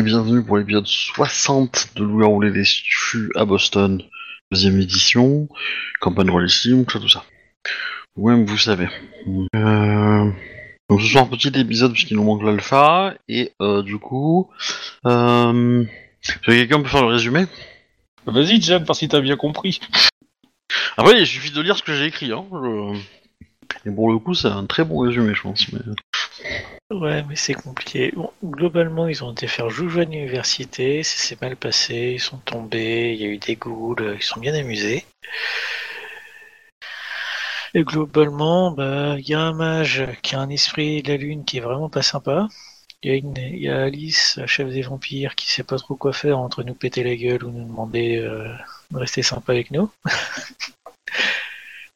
Et bienvenue pour l'épisode 60 de Louis Roulé des Fus à Boston, deuxième édition, campagne relation, tout ça, tout ça. Vous-même, vous savez. Euh... Donc ce soir, petit épisode puisqu'il nous manque l'alpha, et euh, du coup... Euh... Quelqu'un peut faire le résumé? Vas-y, Jam, parce que t'as bien compris. Après, il suffit de lire ce que j'ai écrit. Hein. je- Et pour le coup, c'est un très bon résumé, je pense. Ouais, mais c'est compliqué. Bon, globalement, ils ont été faire joujou à l'université, ça s'est mal passé, ils sont tombés, il y a eu des ghouls, ils sont bien amusés. Et globalement, bah, il y a un mage qui a un esprit de la lune qui est vraiment pas sympa. Il y a, une, il y a Alice, la chef des vampires, qui sait pas trop quoi faire entre nous péter la gueule ou nous demander euh, de rester sympa avec nous.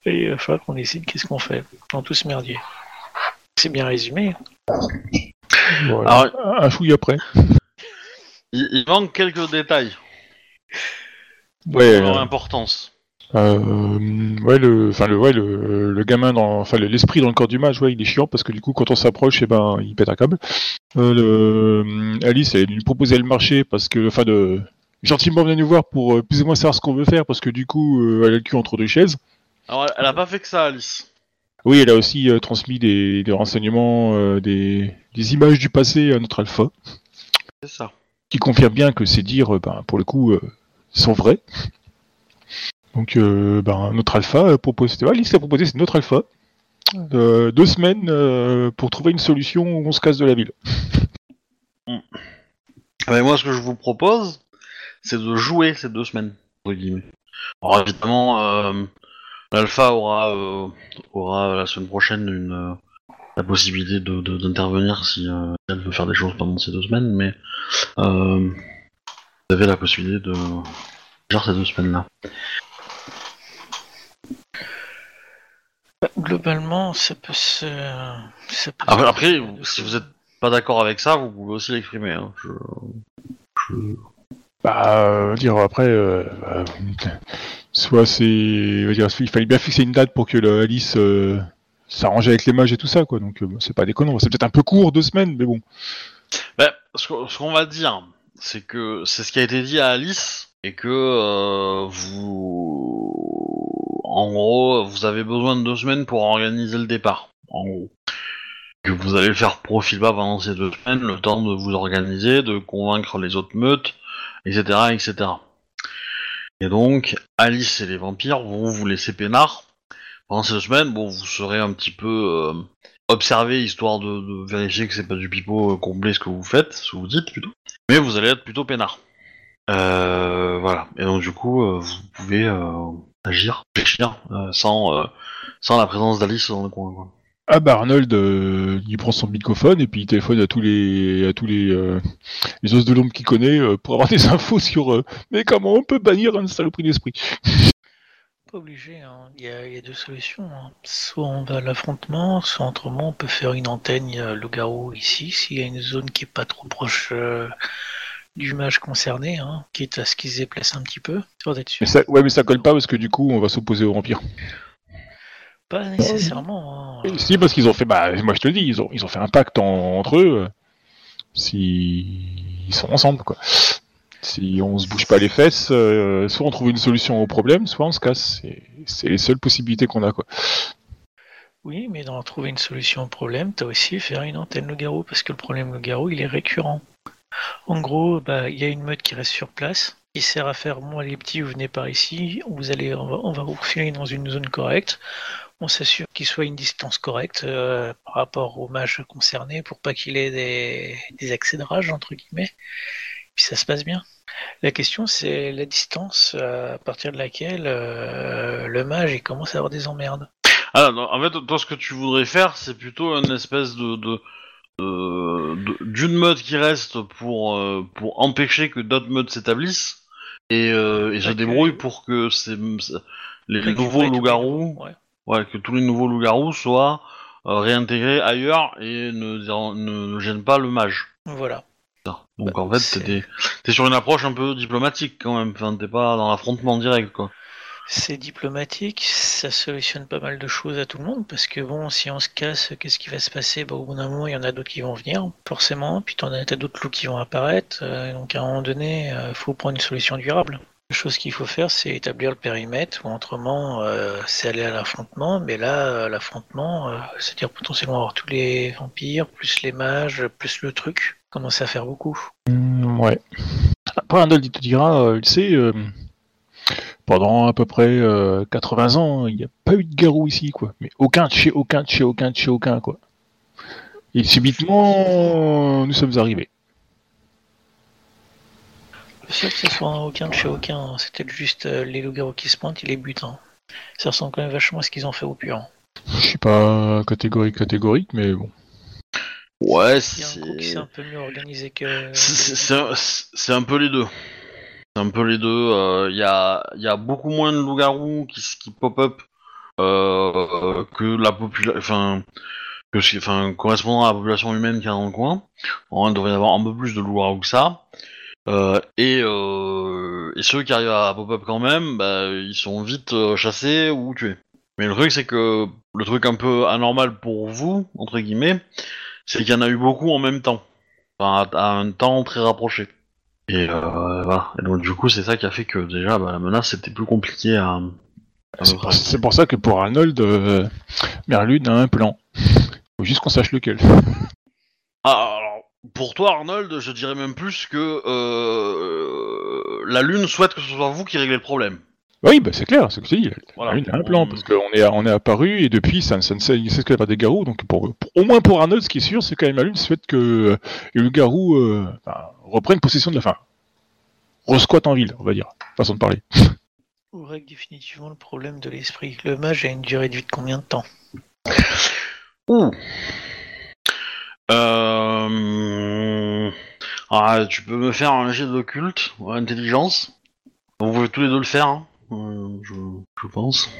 Et il va falloir qu'on décide qu'est-ce qu'on fait dans tout ce merdier. C'est bien résumé. Voilà. Alors, Un chouille après. il, il manque quelques détails Ouais, leur euh, importance. euh, ouais, le, enfin le, ouais, le, le gamin dans, enfin le- l'esprit dans le corps du mage, ouais, il est chiant parce que du coup, quand on s'approche, eh ben, il pète un câble. Euh, le, Alice, elle lui proposait le marché parce que, enfin, de, gentiment venir nous voir pour euh, plus ou moins savoir ce qu'on veut faire parce que du coup, euh, elle a le cul entre deux chaises. Alors, elle, a pas fait que ça, Alice. Oui, elle a aussi euh, transmis des, des renseignements, euh, des, des images du passé à notre alpha, C'est ça. qui confirme bien que ces dires, ben, pour le coup, euh, sont vrais. Donc, ben, notre alpha propose, c'était Alice a proposé, c'est notre alpha. Deux semaines pour trouver une solution où on se casse de la ville. Mais moi, ce que je vous propose, c'est de jouer ces deux semaines, entre guillemets. Alors évidemment, euh, l'alpha aura, euh, aura la semaine prochaine une, euh, la possibilité de- de- d'intervenir si euh, elle veut faire des choses pendant ces deux semaines, mais euh, vous avez la possibilité de faire ces deux semaines-là. Bah, Globalement, ça peut se. Ça peut Après, se si vous êtes pas d'accord avec ça, vous pouvez aussi l'exprimer. Hein. Je- je- Bah, euh, dire après, euh, bah, soit c'est, il fallait bien fixer une date pour que le Alice euh, s'arrange avec les mages et tout ça, quoi. Donc, euh, c'est pas déconnant. C'est peut-être un peu court, deux semaines, mais bon. Ben, ce qu'on va dire, c'est que c'est ce qui a été dit à Alice et que euh, vous, en gros, vous avez besoin de deux semaines pour organiser le départ. En gros, que vous allez le faire profil bas pendant ces deux semaines, le temps de vous organiser, de convaincre les autres meutes, etc., etc. Et donc, Alice et les vampires vont vous laisser peinard pendant ces deux semaines. Bon, vous serez un petit peu euh, observer histoire de, vérifier que c'est pas du pipeau euh, comblé ce que vous faites, ce que vous dites plutôt. Mais vous allez être plutôt peinard. Euh, voilà. Et donc du coup, euh, vous pouvez agir, réfléchir sans la présence d'Alice dans le coin. Ah bah Arnold, euh, il prend son microphone et puis il téléphone à tous les à tous les euh, les os de l'ombre qu'il connaît euh, pour avoir des infos sur mais comment on peut bannir un saloperie d'esprit. Pas obligé, hein. il, y a, il y a deux solutions. hein. Soit on va à l'affrontement, soit autrement on peut faire une antenne, le garou ici, s'il y a une zone qui est pas trop proche du mage concerné, hein, quitte à ce qu'il se déplace un petit peu, d'être sûr. Mais ça, ouais mais ça colle pas parce que du coup on va s'opposer aux vampires. Pas nécessairement. hein. Si parce qu'ils ont fait bah moi je te le dis ils ont ils ont fait un pacte en- entre eux. euh, si ils sont ensemble quoi. Si on se bouge pas les fesses, euh, soit on trouve une solution au problème, soit on se casse. C'est- les seules possibilités qu'on a quoi. Oui, mais dans trouver une solution au problème, t'as aussi faire une antenne le garou, parce que le problème le garou, il est récurrent. En gros, bah, il y a une meute qui reste sur place, qui sert à faire, moi les petits, vous venez par ici, vous allez, on va, on va vous filer dans une zone correcte, on s'assure qu'il soit à une distance correcte euh, par rapport au mage concerné, pour pas qu'il ait des, des accès de rage, entre guillemets, puis ça se passe bien. La question, c'est la distance euh, à partir de laquelle euh, le mage il commence à avoir des emmerdes. Ah, non, en fait, toi, ce que tu voudrais faire, c'est plutôt une espèce de d'une meute qui reste pour euh, pour empêcher que d'autres meutes s'établissent et, euh, et se débrouille pour que ces, les nouveaux loups-garous ouais. Ouais, que tous les nouveaux loups-garous soient euh, réintégrés ailleurs et ne, ne, ne gênent pas le mage. Voilà. Donc Bah, en fait, t'es sur une approche un peu diplomatique quand même. Enfin, t'es pas dans l'affrontement direct, quoi. C'est diplomatique, ça solutionne pas mal de choses à tout le monde, parce que bon, si on se casse, qu'est-ce qui va se passer? Bah, Au bout d'un moment, il y en a d'autres qui vont venir, forcément, puis t'en as t'as d'autres loups qui vont apparaître, euh, donc à un moment donné, il faut prendre une solution durable. Chose qu'il faut faire, c'est établir le périmètre, ou autrement, euh, c'est aller à l'affrontement, mais là, euh, l'affrontement, euh, c'est-à-dire potentiellement avoir tous les vampires, plus les mages, plus le truc, commence à faire beaucoup. Mm, ouais. Après, Arnold, il te dira, euh, il sait, pendant à peu près euh, 80 ans, il n'y a pas eu de garou ici, quoi. Mais aucun, de chez aucun, de chez aucun, de chez aucun, quoi. Et subitement, nous sommes arrivés. Le seul que ce soit un aucun de chez aucun, hein, c'était juste euh, les loups-garous qui se pointent et les buts. hein. Ça ressemble quand même vachement à ce qu'ils ont fait au pur. Je suis pas catégorique, catégorique, mais bon. Ouais, y a c'est un peu mieux organisé que. c'est- c'est un- c'est un peu les deux. C'est un peu les deux. euh, Il y, a, y a beaucoup moins de loups-garous qui, pop-up euh, que la population. Enfin, que ce- enfin, correspondant à la population humaine qui est dans le coin. En vrai, il devrait y avoir un peu plus de loups-garous que ça. Euh, et, euh, et ceux qui arrivent à pop-up quand même, bah, ils sont vite euh, chassés ou tués. Mais le truc, c'est que le truc un peu anormal pour vous, entre guillemets, c'est qu'il y en a eu beaucoup en même temps. Enfin, à, à un temps très rapproché. Et voilà. Et donc, du coup, c'est ça qui a fait que déjà, bah, la menace était plus compliquée à. à C'est pour, c'est pour ça que pour Arnold, Merlune a un plan. Faut juste qu'on sache lequel. Ah, alors, pour toi, Arnold, je dirais même plus que euh, la Lune souhaite que ce soit vous qui réglez le problème. Oui, bah c'est clair, c'est ce que tu dis. Voilà. Merlune a un plan, On- parce qu'on est, on est apparu, et depuis, ça, ça ne sait, ce qu'il y a pas des garous, donc pour, pour- au moins pour Arnold, ce qui est sûr, c'est quand même Merlune souhaite que euh, le garou euh, enfin, reprenne possession de la fin. Resquatte en ville, on va dire. Façon de parler. On règle définitivement le problème de l'esprit. Le mage a une durée de vie de combien de temps? Ouh. Euh... Ah, tu peux me faire un jet d'occulte ou intelligence. Vous pouvez tous les deux le faire, hein, euh, je, je pense.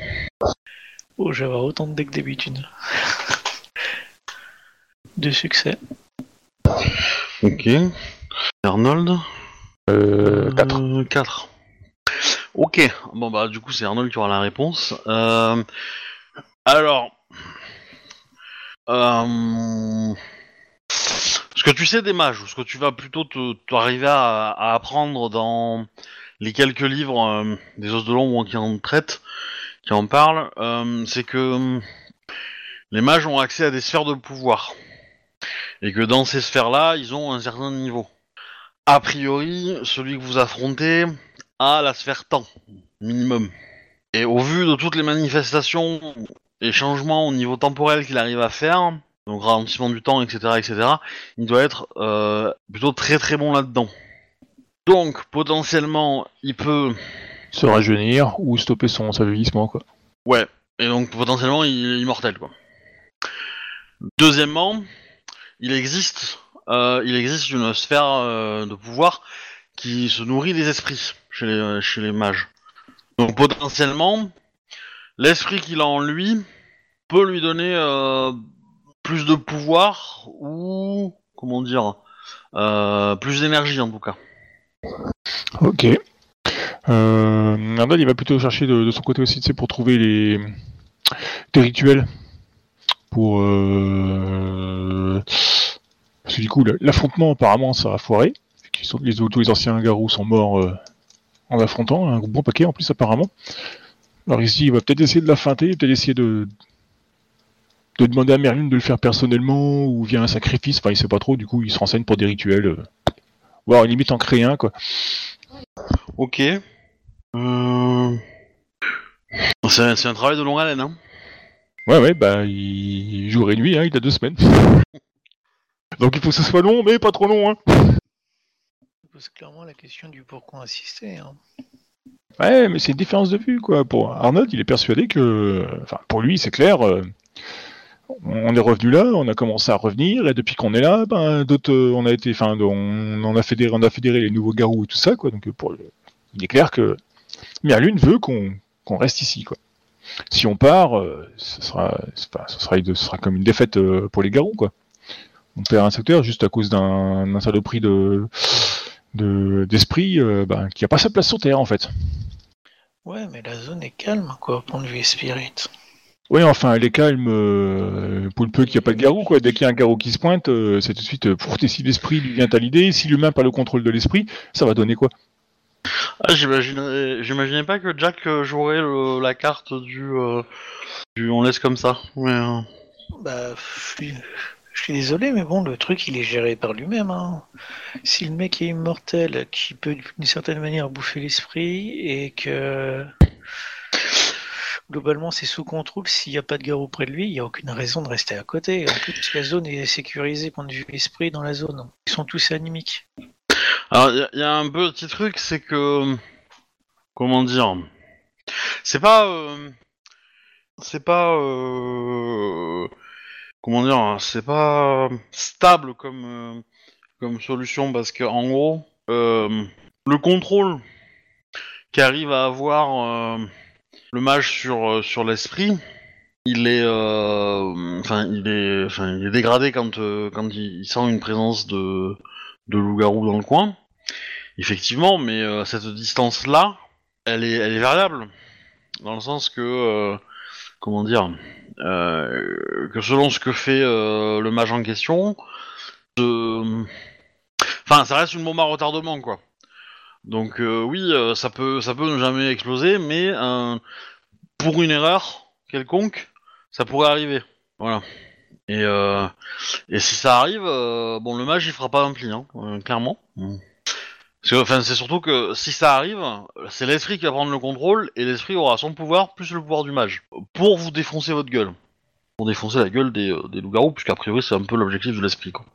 Oh, je vais avoir autant de decks que d'habitude. De succès. Ok. Arnold? Euh, 4. Euh, quatre. Ok. Bon bah du coup c'est Arnold qui aura la réponse. Euh, alors, euh, ce que tu sais des mages, ou ce que tu vas plutôt t'arriver à, à apprendre dans les quelques livres euh, des os de l'ombre qui en traitent, qui en parlent, euh, c'est que euh, les mages ont accès à des sphères de pouvoir. Et que dans ces sphères-là, ils ont un certain niveau. A priori, celui que vous affrontez a la sphère temps, minimum. Et au vu de toutes les manifestations et changements au niveau temporel qu'il arrive à faire, donc ralentissement du temps, etc., etc., il doit être euh, plutôt très très bon là-dedans. Donc, potentiellement, il peut... Se rajeunir ou stopper son, sa vieillissement, quoi. Ouais, et donc potentiellement, il est immortel, quoi. Deuxièmement, il existe, euh, il existe une sphère euh, de pouvoir qui se nourrit des esprits chez les, chez les mages. Donc potentiellement, l'esprit qu'il a en lui peut lui donner euh, plus de pouvoir ou comment dire, euh, plus d'énergie en tout cas. Ok. Euh, Arnold, il va plutôt chercher de, son côté aussi, pour trouver les, des rituels. Pour. Euh... Parce que du coup, l'affrontement, apparemment, ça foirer. Qu'ils sont- Les, tous anciens garous sont morts euh, en affrontant, un bon paquet en plus, apparemment. Alors ici, il va peut-être essayer de la feinter, peut-être essayer de. De demander à Merlin de le faire personnellement ou via un sacrifice. Enfin, il sait pas trop, du coup, il se renseigne pour des rituels. Euh... Voire limite en créer un, quoi. Ok. Euh... C'est c'est un travail de longue haleine, hein. Ouais, ouais, bah, il jour et nuit, hein, il a deux semaines. Donc il faut que ce soit long, mais pas trop long, hein. Ça pose clairement la question du pourquoi insister. hein. Ouais, mais c'est une différence de vue, quoi. Pour Arnold, il est persuadé que, enfin, pour lui, c'est clair. euh, on est revenu là, on a commencé à revenir, et depuis qu'on est là, ben, d'autres, euh, on a été, enfin, on, a fédéré, les nouveaux garous et tout ça, quoi. Donc, euh, pour il est clair que Merlune veut qu'on reste ici, quoi. Si on part, euh, ce sera, comme une défaite pour les garous, quoi. On perd un secteur juste à cause d'un saloperie de de- d'esprit ben, qui a pas sa place sur Terre, en fait. Ouais, mais la zone est calme, quoi, point de vue spirit. Oui, enfin, elle est calme euh, pour le peu qu'il n'y a pas de garou, quoi. Dès qu'il y a un garou qui se pointe, euh, c'est tout de suite, euh, pour si l'esprit lui vient à l'idée, si l'humain pas le contrôle de l'esprit, ça va donner quoi? Ah, j'imaginais, j'imaginais pas que Jack euh, jouerait le- la carte du, euh, du on laisse comme ça. Mais, euh, Bah, je suis, je suis désolé, mais bon, le truc, il est géré par lui-même. Hein. Si le mec est immortel, qui peut d'une certaine manière bouffer l'esprit, et que globalement c'est sous contrôle, s'il n'y a pas de garou près de lui, il n'y a aucune raison de rester à côté. La zone est sécurisée point de vue l'esprit dans la zone. Ils sont tous animiques. Alors, il y, a- un petit truc, c'est que. Comment dire C'est pas. euh, c'est pas. euh, comment dire C'est pas stable comme, euh, comme solution parce que, en gros, le contrôle qu'arrive à avoir le mage sur, euh, sur l'esprit. Il est, euh, enfin, il est, enfin, il est dégradé quand, euh, quand il, sent une présence de, de loup-garou dans le coin. Effectivement, mais cette distance-là, elle est, elle est variable. Dans le sens que, comment dire, que selon ce que fait le mage en question, enfin, ça reste une bombe à retardement, quoi. Donc euh, oui, euh, ça peut, ça peut ne jamais exploser, mais pour une erreur quelconque, ça pourrait arriver. Voilà. Et, euh, si ça arrive, bon, le mage il fera pas un pli, hein, clairement. C'est surtout que si ça arrive, c'est l'esprit qui va prendre le contrôle et l'esprit aura son pouvoir plus le pouvoir du mage pour vous défoncer votre gueule, pour défoncer la gueule des, loups-garous, puisqu'a priori c'est un peu l'objectif de l'esprit, quoi.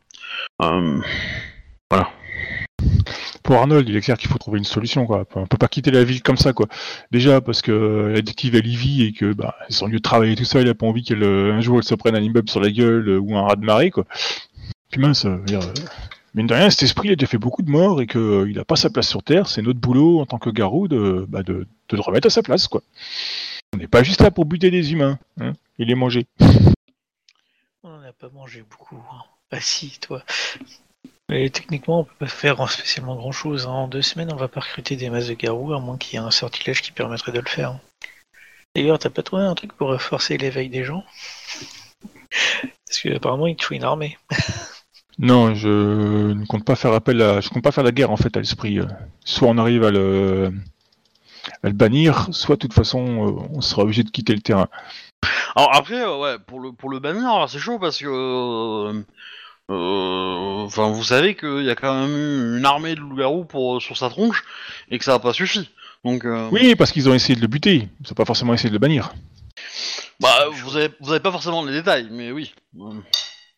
Euh, Pour Arnold, il est clair qu'il faut trouver une solution, quoi. On peut pas quitter la ville comme ça, quoi. Déjà parce que l'addictive elle y vit et que bah, son lieu de travail et tout ça, il a pas envie qu'elle euh, un jour elle se prenne un immeuble sur la gueule euh, ou un raz de marée, quoi. Puis mince, euh, euh, mine de rien, cet esprit il a déjà fait beaucoup de morts et que euh, il a pas sa place sur Terre. C'est notre boulot en tant que garou de, bah, de, de le remettre à sa place, quoi. On n'est pas juste là pour buter des humains, hein, et les manger. On n'en a pas mangé beaucoup. Hein. Bah si, toi. Mais techniquement, on peut pas faire spécialement grand chose. En deux semaines, on va pas recruter des masses de garous, à moins qu'il y ait un sortilège qui permettrait de le faire. D'ailleurs, t'as pas trouvé un truc pour renforcer l'éveil des gens? Parce que apparemment, il te faut une armée. Non, je ne compte pas faire appel à, je compte pas faire la guerre en fait à l'esprit. Soit on arrive à le, à le bannir, soit de toute façon euh, on sera obligé de quitter le terrain. Alors après, ouais, pour le pour le bannir, c'est chaud parce que, euh, enfin, vous savez qu'il y a quand même eu une armée de loups-garous pour sur sa tronche et que ça n'a pas suffi. Donc, euh, Oui, parce qu'ils ont essayé de le buter. Ils n'ont pas forcément essayé de le bannir. bah, vous avez vous avez pas forcément les détails, mais oui. Euh,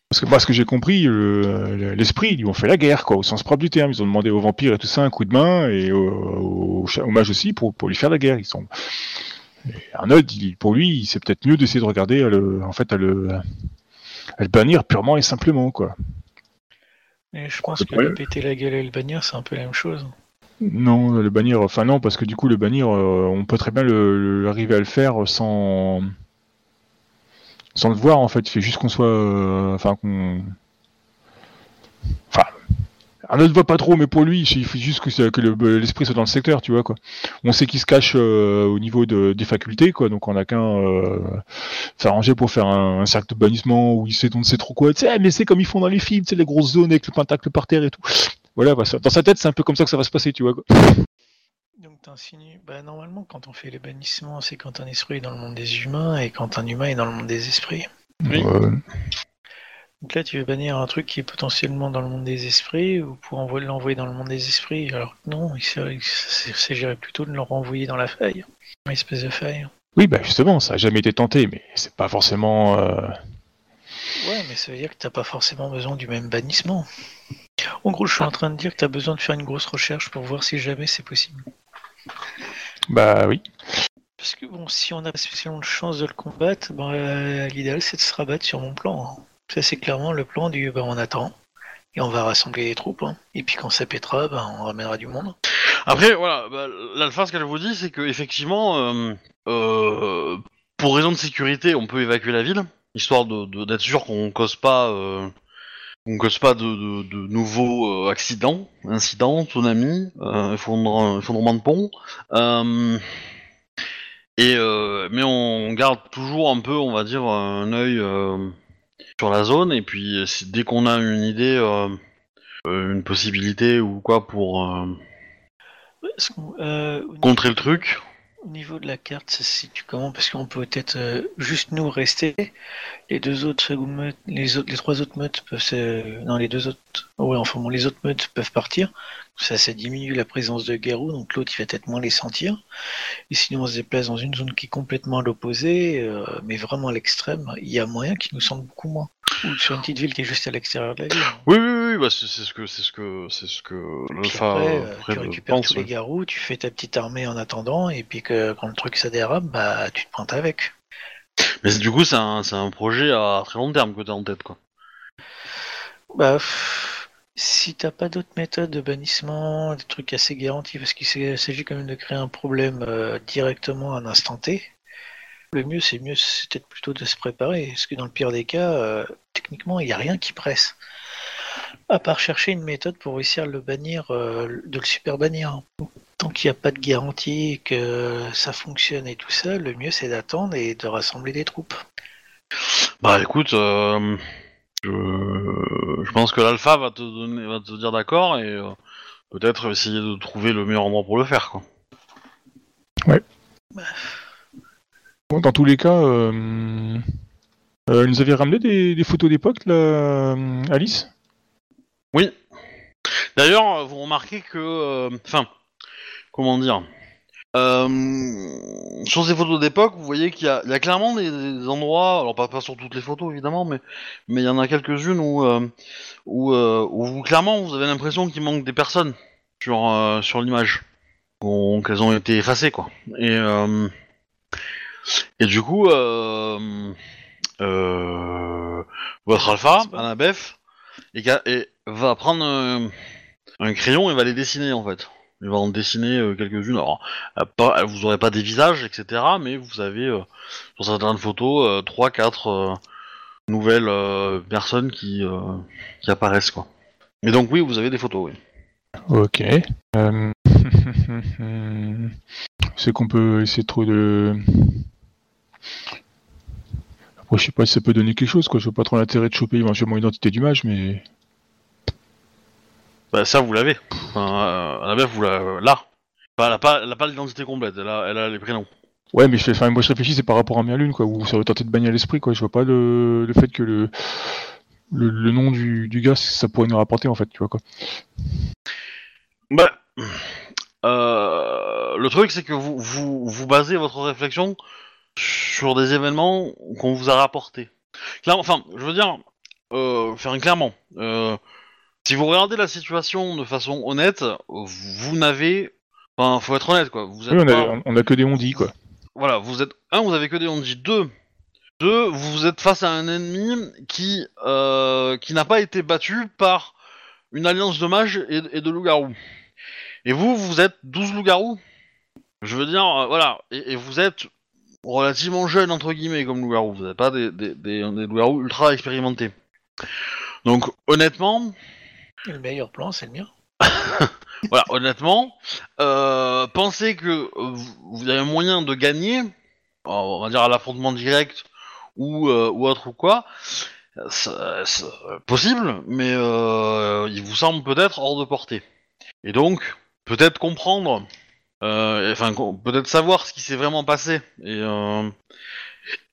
Parce que moi, ce que j'ai compris, le- l'esprit, ils lui ont fait la guerre, quoi, au sens propre du terme. Ils ont demandé aux vampires et tout ça un coup de main et au, au, cha- au mage aussi pour, pour lui faire la guerre. Ils sont. Et Arnold, il- pour lui, c'est peut-être mieux d'essayer de regarder à le, en fait, à le, à le bannir purement et simplement, quoi. Mais je pense Le que problème- le péter la gueule et le bannir, c'est un peu la même chose. Non, le bannir, enfin non, parce que du coup, le bannir, euh, on peut très bien le, le- arriver à le faire sans, sans le voir en fait. Il fait juste qu'on soit, euh, enfin qu'on, enfin, Arnaud ne voit pas trop, mais pour lui, il faut juste que, le- l'esprit soit dans le secteur, tu vois quoi. On sait qu'il se cache euh, au niveau de, des facultés, quoi. Donc on a qu'un euh, s'arranger pour faire un, un cercle de bannissement où il sait on ne sait trop quoi. Tu sais, mais c'est comme ils font dans les films, tu sais, les grosses zones avec le pentacle par terre et tout. Voilà, bah, ça- dans sa tête, c'est un peu comme ça que ça va se passer, tu vois quoi. Donc t'insinues, bah normalement quand on fait les bannissements, c'est quand un esprit est dans le monde des humains et quand un humain est dans le monde des esprits. Oui. Euh, Donc là tu veux bannir un truc qui est potentiellement dans le monde des esprits ou pour envoyer- l'envoyer dans le monde des esprits? Alors que non, il s'ag- il s'agirait plutôt de le renvoyer dans la faille. Une espèce de faille. Oui, bah justement, ça a jamais été tenté, mais c'est pas forcément. euh, Ouais, mais ça veut dire que t'as pas forcément besoin du même bannissement. En gros, je suis en train de dire que t'as besoin de faire une grosse recherche pour voir si jamais c'est possible. Bah oui. Parce que bon, si on a spécialement de chance de le combattre, euh, l'idéal c'est de se rabattre sur mon plan. hein. Ça c'est clairement le plan du ben, on attend et on va rassembler les troupes. hein. Et puis quand ça pètera, ben, on ramènera du monde. Après, voilà, bah, l'alpha, ce qu'elle vous dit, c'est que effectivement, euh, euh, pour raison de sécurité, on peut évacuer la ville, histoire de d'être sûr qu'on cause pas, euh, qu'on cause pas de, de- nouveaux accidents, incidents, tsunamis, euh, effondre- effondrement de pont. Et mais on garde toujours un peu, on va dire, un œil sur la zone. Et puis si- dès qu'on a une idée, euh, euh, une possibilité ou quoi pour euh, euh, contrer le truc. Au niveau de la carte, ça se situe comment? Parce qu'on peut peut-être euh, juste nous rester. Les deux autres les autres, les trois autres meutes peuvent se... Non, les deux autres. Ouais, enfin bon, les autres meutes peuvent partir. Ça, ça diminue la présence de Garou, donc l'autre il va peut-être moins les sentir. Et sinon, on se déplace dans une zone qui est complètement à l'opposé, euh, mais vraiment à l'extrême. Il y a moyen qu'ils nous sentent beaucoup moins. Ou sur une petite ville qui est juste à l'extérieur de la ville. Oui, oui, oui, bah c'est ce que c'est ce que c'est ce que l'alpha après, euh, euh, Fred tu récupères pense. tous les garous, tu fais ta petite armée en attendant, et puis que quand le truc ça dérape, bah tu te pointes avec. Mais du coup, c'est un, c'est un projet à très long terme que t'as en tête, quoi. Bah, pff, si t'as pas d'autres méthodes de bannissement, des trucs assez garantis, parce qu'il s'agit quand même de créer un problème euh, directement à un instant T, le mieux c'est mieux, c'est peut-être plutôt de se préparer, parce que dans le pire des cas, euh, techniquement, il n'y a rien qui presse. À part chercher une méthode pour réussir à le bannir, euh, de le super bannir. Tant qu'il n'y a pas de garantie que ça fonctionne et tout ça, le mieux c'est d'attendre et de rassembler des troupes. Bah écoute, euh, je, je pense que l'alpha va te donner, va te dire d'accord et euh, peut-être essayer de trouver le meilleur endroit pour le faire, quoi. Dans tous les cas, euh, euh, nous avait ramené des, photos d'époque, euh, Alice? Oui. D'ailleurs, vous remarquez que, euh, enfin, comment dire, euh, sur ces photos d'époque, vous voyez qu'il y, a clairement des, endroits, alors pas, sur toutes les photos évidemment, mais il y en a quelques-unes où où, où vous, clairement vous avez l'impression qu'il manque des personnes sur sur l'image, qu'elles ont été effacées quoi. Et et du coup, euh, euh, votre alpha, C'est pas- Annabeth, et, et va prendre un, un crayon et va les dessiner en fait. Il va en dessiner euh, quelques-unes. Alors, pas, vous aurez pas des visages, etc. Mais vous avez euh, sur certaines photos euh, trois, quatre euh, nouvelles euh, personnes qui euh, qui apparaissent quoi. Et donc oui, vous avez des photos. Oui. Ok. Euh, C'est qu'on peut essayer de trouver de... Après, je sais pas si ça peut donner quelque chose, quoi. Je vois pas trop l'intérêt de choper éventuellement l'identité du mage, mais... Bah ça vous l'avez. Enfin, euh, Annabeth vous l'a là. Enfin, elle a pas, elle a pas l'identité complète. Elle a, elle a les prénoms. Ouais, mais je fais... enfin, moi je réfléchis, c'est par rapport à Merlune, quoi, où ça va tenter de bannir l'esprit, quoi. Je vois pas le, le fait que le... Le, le nom du, du gars, ça pourrait nous rapporter, en fait, tu vois, quoi. Bah, euh, le truc, c'est que vous, vous, vous basez votre réflexion sur des événements qu'on vous a rapportés. Clairement, enfin, je veux dire, euh, faire clairement, euh, si vous regardez la situation de façon honnête, vous n'avez, enfin, faut être honnête, quoi. Vous êtes Oui, on pas- a, on a que des on-dit, quoi. voilà, vous êtes un, vous avez que des ondits. Deux, deux, vous êtes face à un ennemi qui euh, qui n'a pas été battu par une alliance de mages et, et de loups-garous. Et vous, vous êtes 12 loups-garous. Je veux dire, euh, voilà, et, et vous êtes relativement jeune entre guillemets comme loups-garous. Vous n'êtes pas des, des, des, des loups-garous ultra expérimentés. Donc honnêtement, le meilleur plan, c'est le mien. voilà, honnêtement, euh, pensez que vous avez un moyen de gagner, euh, on va dire à l'affrontement direct ou, euh, ou autre ou quoi, c'est possible, mais euh, il vous semble peut-être hors de portée. Et donc, peut-être comprendre, euh, enfin, peut-être savoir ce qui s'est vraiment passé, et, euh,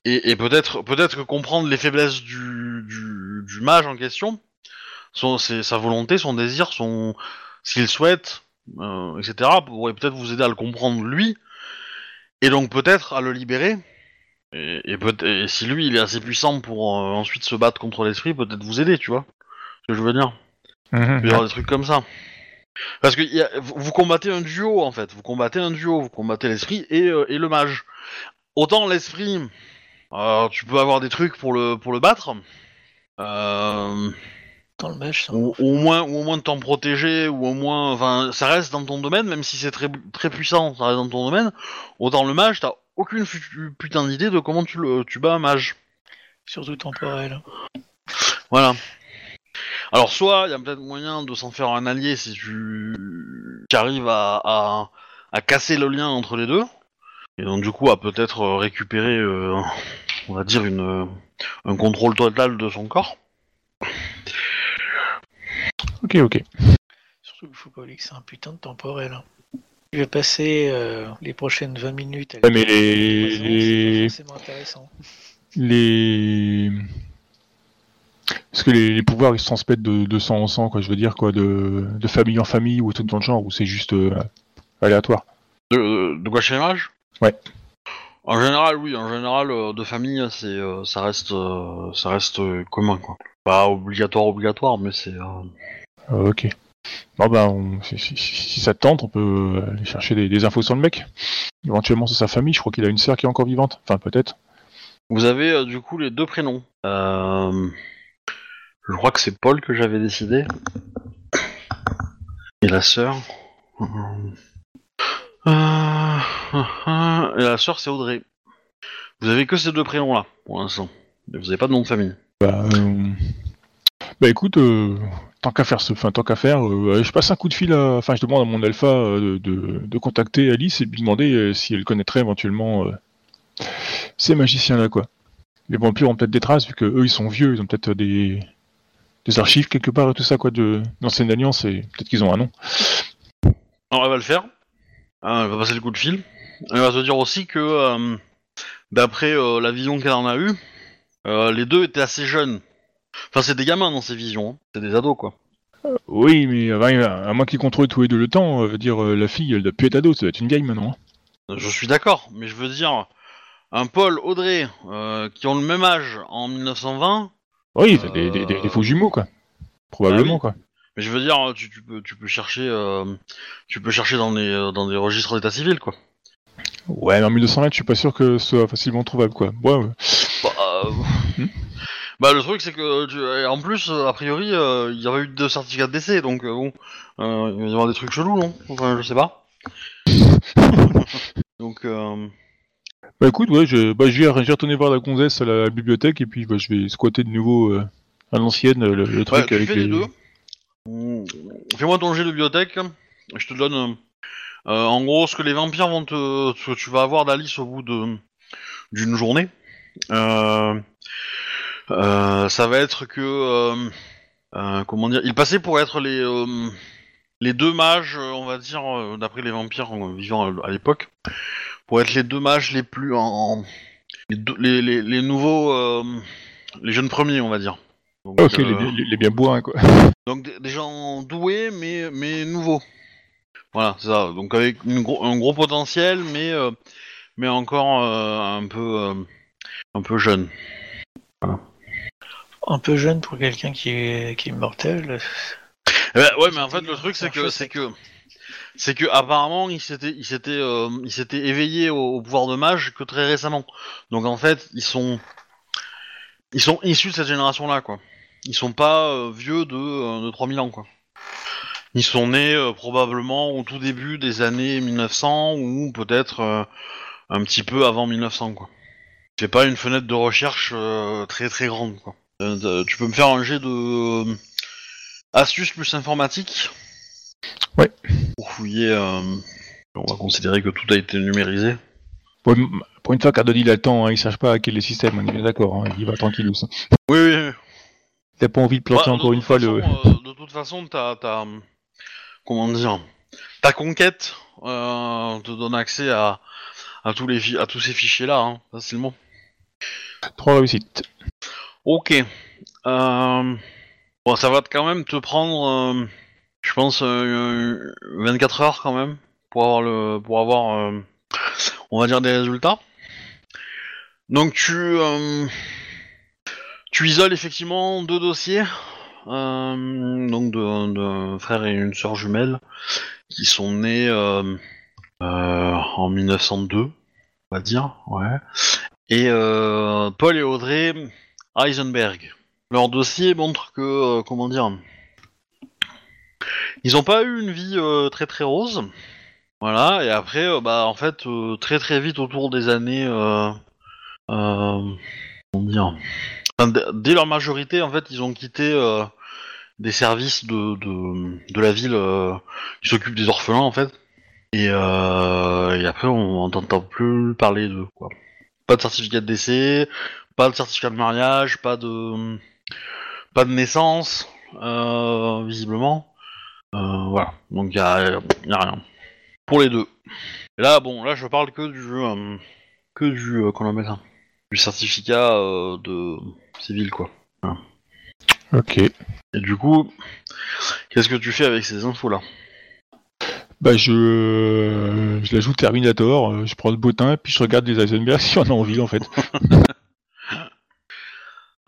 et, et peut-être peut-être que comprendre les faiblesses du, du, du mage en question, son, ses- sa volonté, son désir, son ce qu'il souhaite, euh, etc., pourrait peut-être vous aider à le comprendre lui, et donc peut-être à le libérer. Et, et, peut et si lui il est assez puissant pour ensuite se battre contre l'esprit, peut-être vous aider, tu vois ce que je veux dire? Mhm. Il y avoir des trucs comme ça. Parce que il y a- vous combattez un duo en fait, vous combattez un duo, vous combattez l'esprit et, euh, et le mage. Autant l'esprit, euh, tu peux avoir des trucs pour le, pour le battre, euh, Dans le mage, ça ou, ou au moins ou au moins de t'en protéger ou au moins enfin ça reste dans ton domaine même si c'est très très puissant ça reste dans ton domaine. Autant le mage t'as aucune putain d'idée de comment tu le tu bats un mage. Surtout temporel. voilà alors soit il y a peut-être moyen de s'en faire un allié si tu, tu arrives à, à à casser le lien entre les deux et donc du coup a peut-être récupéré, euh, on va dire une un contrôle total de son corps. Ok, ok. Surtout qu'il faut pas oublier que c'est un putain de temporel. hein. Je vais passer euh, les prochaines 20 minutes à Ouais, mais les- les- c'est intéressant. Les. Parce que les, les pouvoirs ils se transmettent de, de sang en sang, quoi, je veux dire, quoi, de, de famille en famille ou tout dans le genre, où c'est juste euh, aléatoire. De, de quoi chez les mages Ouais. En général, oui. En général, euh, de famille, c'est euh, ça reste euh, ça reste euh, commun quoi. Pas obligatoire obligatoire, mais c'est euh, Euh, ok. Bon, ben, on- si, si- si ça te tente, on peut aller chercher des, des infos sur le mec. Éventuellement, c'est sa famille, je crois qu'il a une sœur qui est encore vivante. Enfin, peut-être. Vous avez euh, du coup les deux prénoms. Euh, Je crois que c'est Paul que j'avais décidé. Et la sœur. Euh, Et la sœur c'est Audrey. Vous avez que ces deux prénoms là pour l'instant. Vous avez pas de nom de famille. Bah, euh, bah écoute, euh, tant qu'à faire, ce... enfin, tant qu'à faire, euh, je passe un coup de fil à, enfin, je demande à mon alpha euh, de, contacter Alice et de lui demander euh, si elle connaîtrait éventuellement euh, ces magiciens-là, quoi. Les vampires ont peut-être des traces vu que eux ils sont vieux, ils ont peut-être des des archives quelque part et tout ça, quoi, de d'ancienne alliance et peut-être qu'ils ont un nom. Alors elle va le faire. Euh, elle va passer le coup de fil. Elle va te dire aussi que euh, d'après euh, la vision qu'elle en a eue, euh, les deux étaient assez jeunes. Enfin c'est des gamins dans ces visions, hein. c'est des ados quoi. Oui, mais à moins qu'ils contrôlent tous les deux le temps, euh, dire la fille, elle doit plus être ado, ça doit être une vieille maintenant. hein. Je suis d'accord, mais je veux dire, un Paul, Audrey, qui ont le même âge en 1920, Oui, Euh, des, des, des- des faux jumeaux, quoi. Probablement, Bah quoi. mais je veux dire, tu, tu peux, tu peux chercher, euh, tu peux chercher dans des, euh, dans des registres d'état civil, quoi. Ouais, mais en 1920, je suis pas sûr que ce soit facilement trouvable, quoi. Ouais, ouais. Bah, euh, Hmm. bah, le truc c'est que, tu- en plus, euh, a priori, euh, il y avait eu deux certificats de décès, donc euh, bon, euh, il va y avoir des trucs chelous, non? Enfin, je sais pas. donc, euh, Bah écoute, ouais, je, bah, je vais, je vais retourner voir la gonzesse à la bibliothèque et puis bah, je vais squatter de nouveau euh, à l'ancienne le, truc tu avec fais les deux. Mm, Fais-moi ton jet de bibliothèque. Je te donne, euh, en gros, ce que les vampires vont te, ce que tu vas avoir d'Alice au bout de d'une journée. Euh, ça va être que, comment dire, ils passaient pour être les les deux mages, on va dire, d'après les vampires vivant à l'époque, pour être les deux mages les plus en, en- les, deux- les, les, les nouveaux, euh, les jeunes premiers, on va dire. Donc, Ok, euh, les, les- les bien bourrins, quoi. donc des, des gens doués mais mais nouveaux. Voilà, c'est ça. Donc avec une un gros potentiel mais euh, mais encore euh, un peu euh, un peu jeune. Un peu jeune pour quelqu'un qui est, qui est mortel. Eh ben, ouais, mais en fait le truc c'est que c'est que c'est que apparemment il s'était il s'était euh, il s'était au, pouvoir de mage que très récemment. Donc en fait, ils sont ils sont issus de cette génération là quoi. Ils sont pas euh, vieux de euh, de 3000 ans quoi. Ils sont nés euh, probablement au tout début des années 1900 ou peut-être euh, un petit peu avant 1900 quoi. C'est pas une fenêtre de recherche euh, très très grande quoi. Tu peux me faire un jet de astuce plus informatique? Ouais. Pour fouiller. euh, On va considérer que tout a été numérisé. Pour une, pour une fois qu'Ardoni il a le temps, hein, il sache pas hacker les systèmes, on est bien d'accord, hein, il va tranquillou. ça. Oui, oui. oui. T'as pas envie de planter Bah, de encore une fois façon, le. euh, de toute façon, t'as, t'as, comment dire, ta conquête euh, te donne accès à, à tous les fi- à tous ces fichiers là, hein, facilement. Trois réussites. Ok. Bon, ça va quand même te prendre, je pense, euh, 24 heures quand même pour avoir le, pour avoir, euh, on va dire des résultats. Donc tu, euh, tu isoles effectivement deux dossiers, euh, donc de, frère et une sœur jumelle qui sont nés euh, euh, en 1902, on va dire, ouais. Et euh, Paul et Audrey Heisenberg. Leur dossier montre que, euh, comment dire, ils ont pas eu une vie euh, très très rose. Voilà, et après, euh, bah en fait, euh, très très vite autour des années, euh, euh, comment dire, dès leur majorité, en fait, ils ont quitté des services de, de, de la ville qui s'occupent des orphelins, en fait. Et, et après, on n'entend plus parler d'eux, quoi. Pas de certificat de décès, pas de certificat de mariage, pas de, pas de naissance, visiblement. Euh, voilà. Donc, il y a, y a rien. Pour les deux. Et là, bon, là, je parle que du, euh, que du, euh, qu'on appelle ça, du certificat de civil, quoi. Ok. Et du coup, qu'est-ce que tu fais avec ces infos-là? Bah je, je l'ajoute Terminator, je prends le bottin, puis je regarde les Eisenberg si on a envie en fait.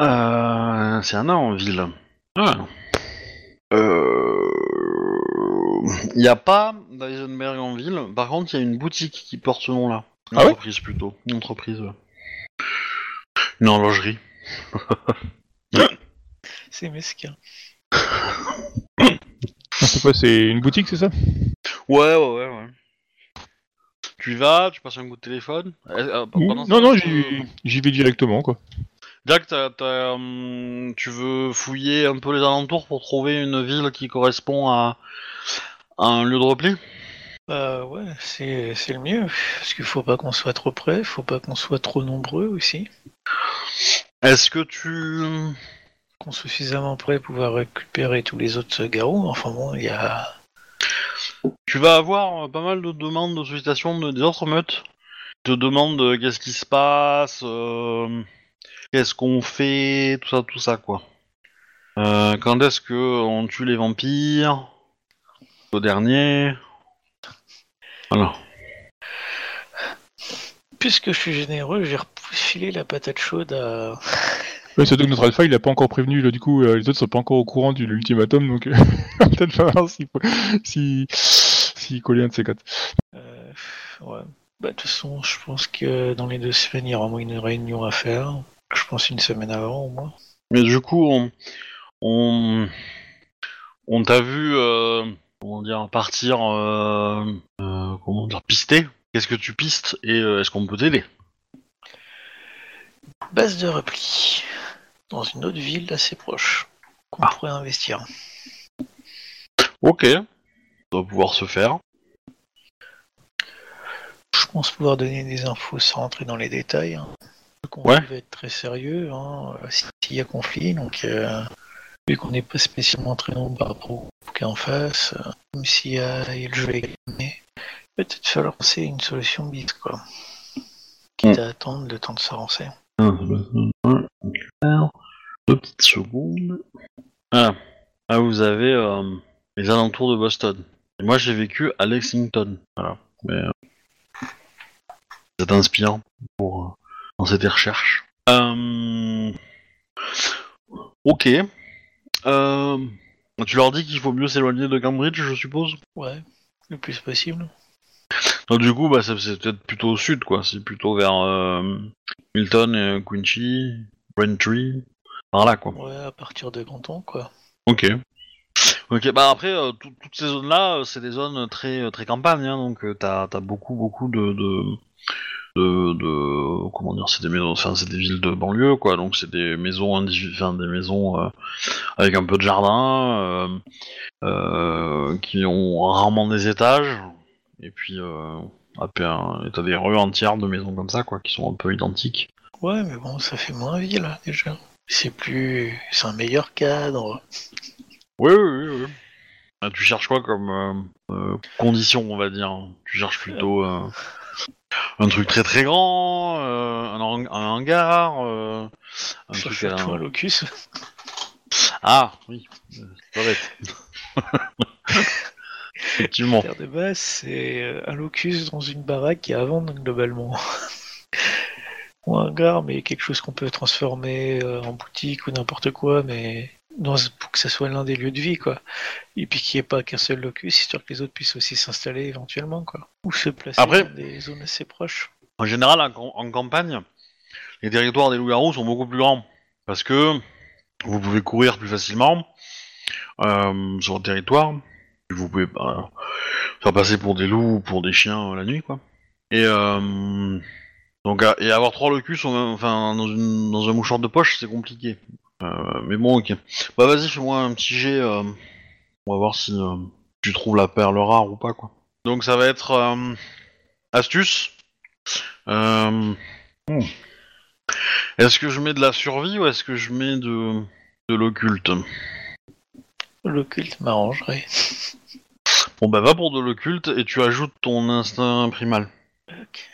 Euh, c'est un an en ville. Ah. Euh... Il n'y a pas d'Eisenberg en ville. Par contre, il y a une boutique qui porte ce nom-là. Une Ah ouais entreprise plutôt. Une entreprise. ouais. Une horlogerie. C'est mesquin. C'est quoi, c'est une boutique, c'est ça? Ouais, ouais, ouais, ouais. Tu y vas, tu passes un coup de téléphone. Euh, euh, ce Non, non, j'y j'y vais directement quoi. Jack, t'as- t'as, hum, tu veux fouiller un peu les alentours pour trouver une ville qui correspond à un lieu de repli? Bah ouais, c'est c'est le mieux. Parce qu'il faut pas qu'on soit trop près, faut pas qu'on soit trop nombreux aussi. Est-ce que tu... Qu'on soit suffisamment près pour pouvoir récupérer tous les autres garous. Enfin bon, il y a. Tu vas avoir euh, pas mal de demandes de sollicitations de, des autres meutes. Ils te demandent euh, qu'est-ce qui se passe, euh, qu'est-ce qu'on fait, tout ça, tout ça, quoi. Euh, quand est-ce que on tue les vampires? Au dernier Voilà. Puisque je suis généreux, j'ai refilé la patate chaude à. Ouais, surtout que notre alpha il a pas encore prévenu, là, du coup euh, les autres sont pas encore au courant de l'ultimatum donc euh, peut-être pas voir s'il si, si coller un de ces quatre. Euh, ouais. Bah, de toute façon, je pense que dans les deux semaines, il y aura une réunion à faire. Je pense une semaine avant au moins. Mais du coup, on, on, on t'a vu, euh, comment dire, partir, euh, euh, comment dire, pister. Qu'est-ce que tu pistes et euh, est-ce qu'on peut t'aider? Base de repli. Dans une autre ville assez proche. Qu'on Ah. pourrait investir. Ok, ça doit pouvoir se faire. Je pense pouvoir donner des infos sans rentrer dans les détails. hein. Ouais. va être très sérieux hein, s'il y a conflit. Donc, euh, vu qu'on n'est pas spécialement très nombreux par rapport au en face, euh, même s'il y, a il y a le jeu à gagner, peut-être falloir penser à une solution bis, quoi. Quitte à attendre le temps de s'avancer. Deux petites secondes. Ah, ah vous avez euh, les alentours de Boston. Et moi j'ai vécu à Lexington. Voilà. Mais, euh, ça t'inspire pour euh, lancer tes recherches. Euh, Ok. Euh, Tu leur dis qu'il faut mieux s'éloigner de Cambridge, je suppose Ouais, le plus possible. Donc, du coup, bah, c'est peut-être plutôt au sud, quoi. C'est plutôt vers euh, Milton, et Quincy, Braintree, par là, quoi. Ouais, à partir de Canton, quoi. Ok. Ok, bah après, euh, tout- toutes ces zones-là, euh, c'est des zones très très campagne, hein, donc t'as as beaucoup beaucoup de de, de, de- comment dire, c'est des maisons, enfin c'est des villes de banlieue, quoi, donc c'est des maisons enfin des maisons euh, avec un peu de jardin, euh, euh, qui ont rarement des étages, et puis t'as des rues entières de maisons comme ça, quoi, qui sont un peu identiques. Ouais, mais bon, ça fait moins ville, déjà. C'est plus... C'est un meilleur cadre. Oui, oui, oui. oui. Ah, tu cherches quoi comme euh, euh, condition, on va dire? Tu cherches plutôt euh, un truc très très grand, euh, un, hang- un hangar, euh, un Je truc cherche à- un locus. Ah, oui, euh, c'est pas bête. Effectivement. Terre de base, c'est euh, un locus dans une baraque qui est à vendre globalement. ou un hangar, mais quelque chose qu'on peut transformer euh, en boutique ou n'importe quoi, mais dans, pour que ça soit l'un des lieux de vie, quoi. Et puis qu'il n'y ait pas qu'un seul locus, histoire que les autres puissent aussi s'installer éventuellement, quoi. Ou se placer Après- dans des zones assez proches. En général, en, cam- en campagne, les territoires des loups-garous sont beaucoup plus grands. Parce que vous pouvez courir plus facilement euh, sur le territoire. Vous pouvez bah, faire passer pour des loups ou pour des chiens euh, la nuit, quoi. Et, euh, donc, et avoir trois locus en- enfin, dans, une, dans un mouchoir de poche, c'est compliqué. Euh, mais bon, ok. Bah vas-y, fais-moi un petit jet. euh, on va voir si euh, tu trouves la perle rare ou pas, quoi. Donc ça va être... astuce. Euh, Hmm. Est-ce que je mets de la survie ou est-ce que je mets de, de l'occulte? L'occulte m'arrangerait. Bon bah va pour de l'occulte et tu ajoutes ton instinct primal. Ok.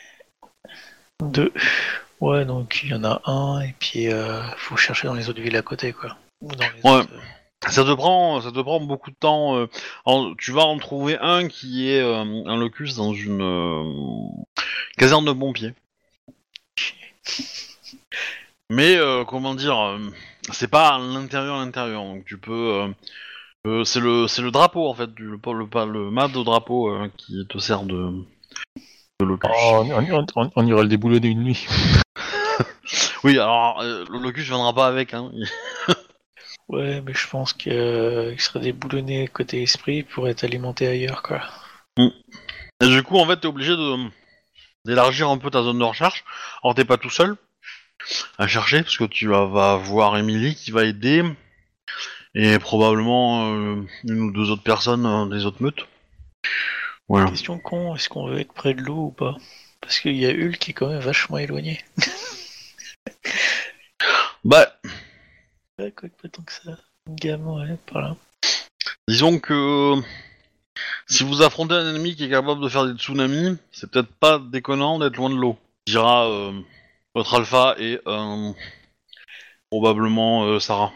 Deux. Ouais, donc il y en a un, et puis euh, faut chercher dans les autres villes à côté, quoi. Ou dans les Ouais. autres, euh, Ça te prend, ça te prend beaucoup de temps. euh, en- tu vas en trouver un qui est euh, un locus dans une euh, caserne de pompiers. Mais euh, comment dire, euh, c'est pas à l'intérieur, à l'intérieur. Donc tu peux, euh, euh, c'est le, c'est le drapeau en fait, du, le, le, le mât de drapeau euh, qui te sert de, de locus. Oh, on, on- on- on ira le déboulonner une nuit. Oui, alors euh, le locus viendra pas avec. Hein. Ouais, mais je pense que, euh, qu'il serait déboulonné côté esprit pour être alimenté ailleurs, quoi. Et du coup, en fait, t'es obligé de d'élargir un peu ta zone de recherche. Alors, t'es pas tout seul à chercher, parce que tu vas, vas voir Emily qui va aider, et probablement euh, une ou deux autres personnes euh, des autres meutes. Voilà. Question con, est-ce qu'on veut être près de l'eau ou pas? Parce qu'il y a Hulk qui est quand même vachement éloigné. Bah, Ouais, quoi que pas tant que ça. Gamin, ouais, par là. disons que si vous affrontez un ennemi qui est capable de faire des tsunamis, c'est peut-être pas déconnant d'être loin de l'eau. Dira euh, votre alpha et euh, probablement euh, Sarah.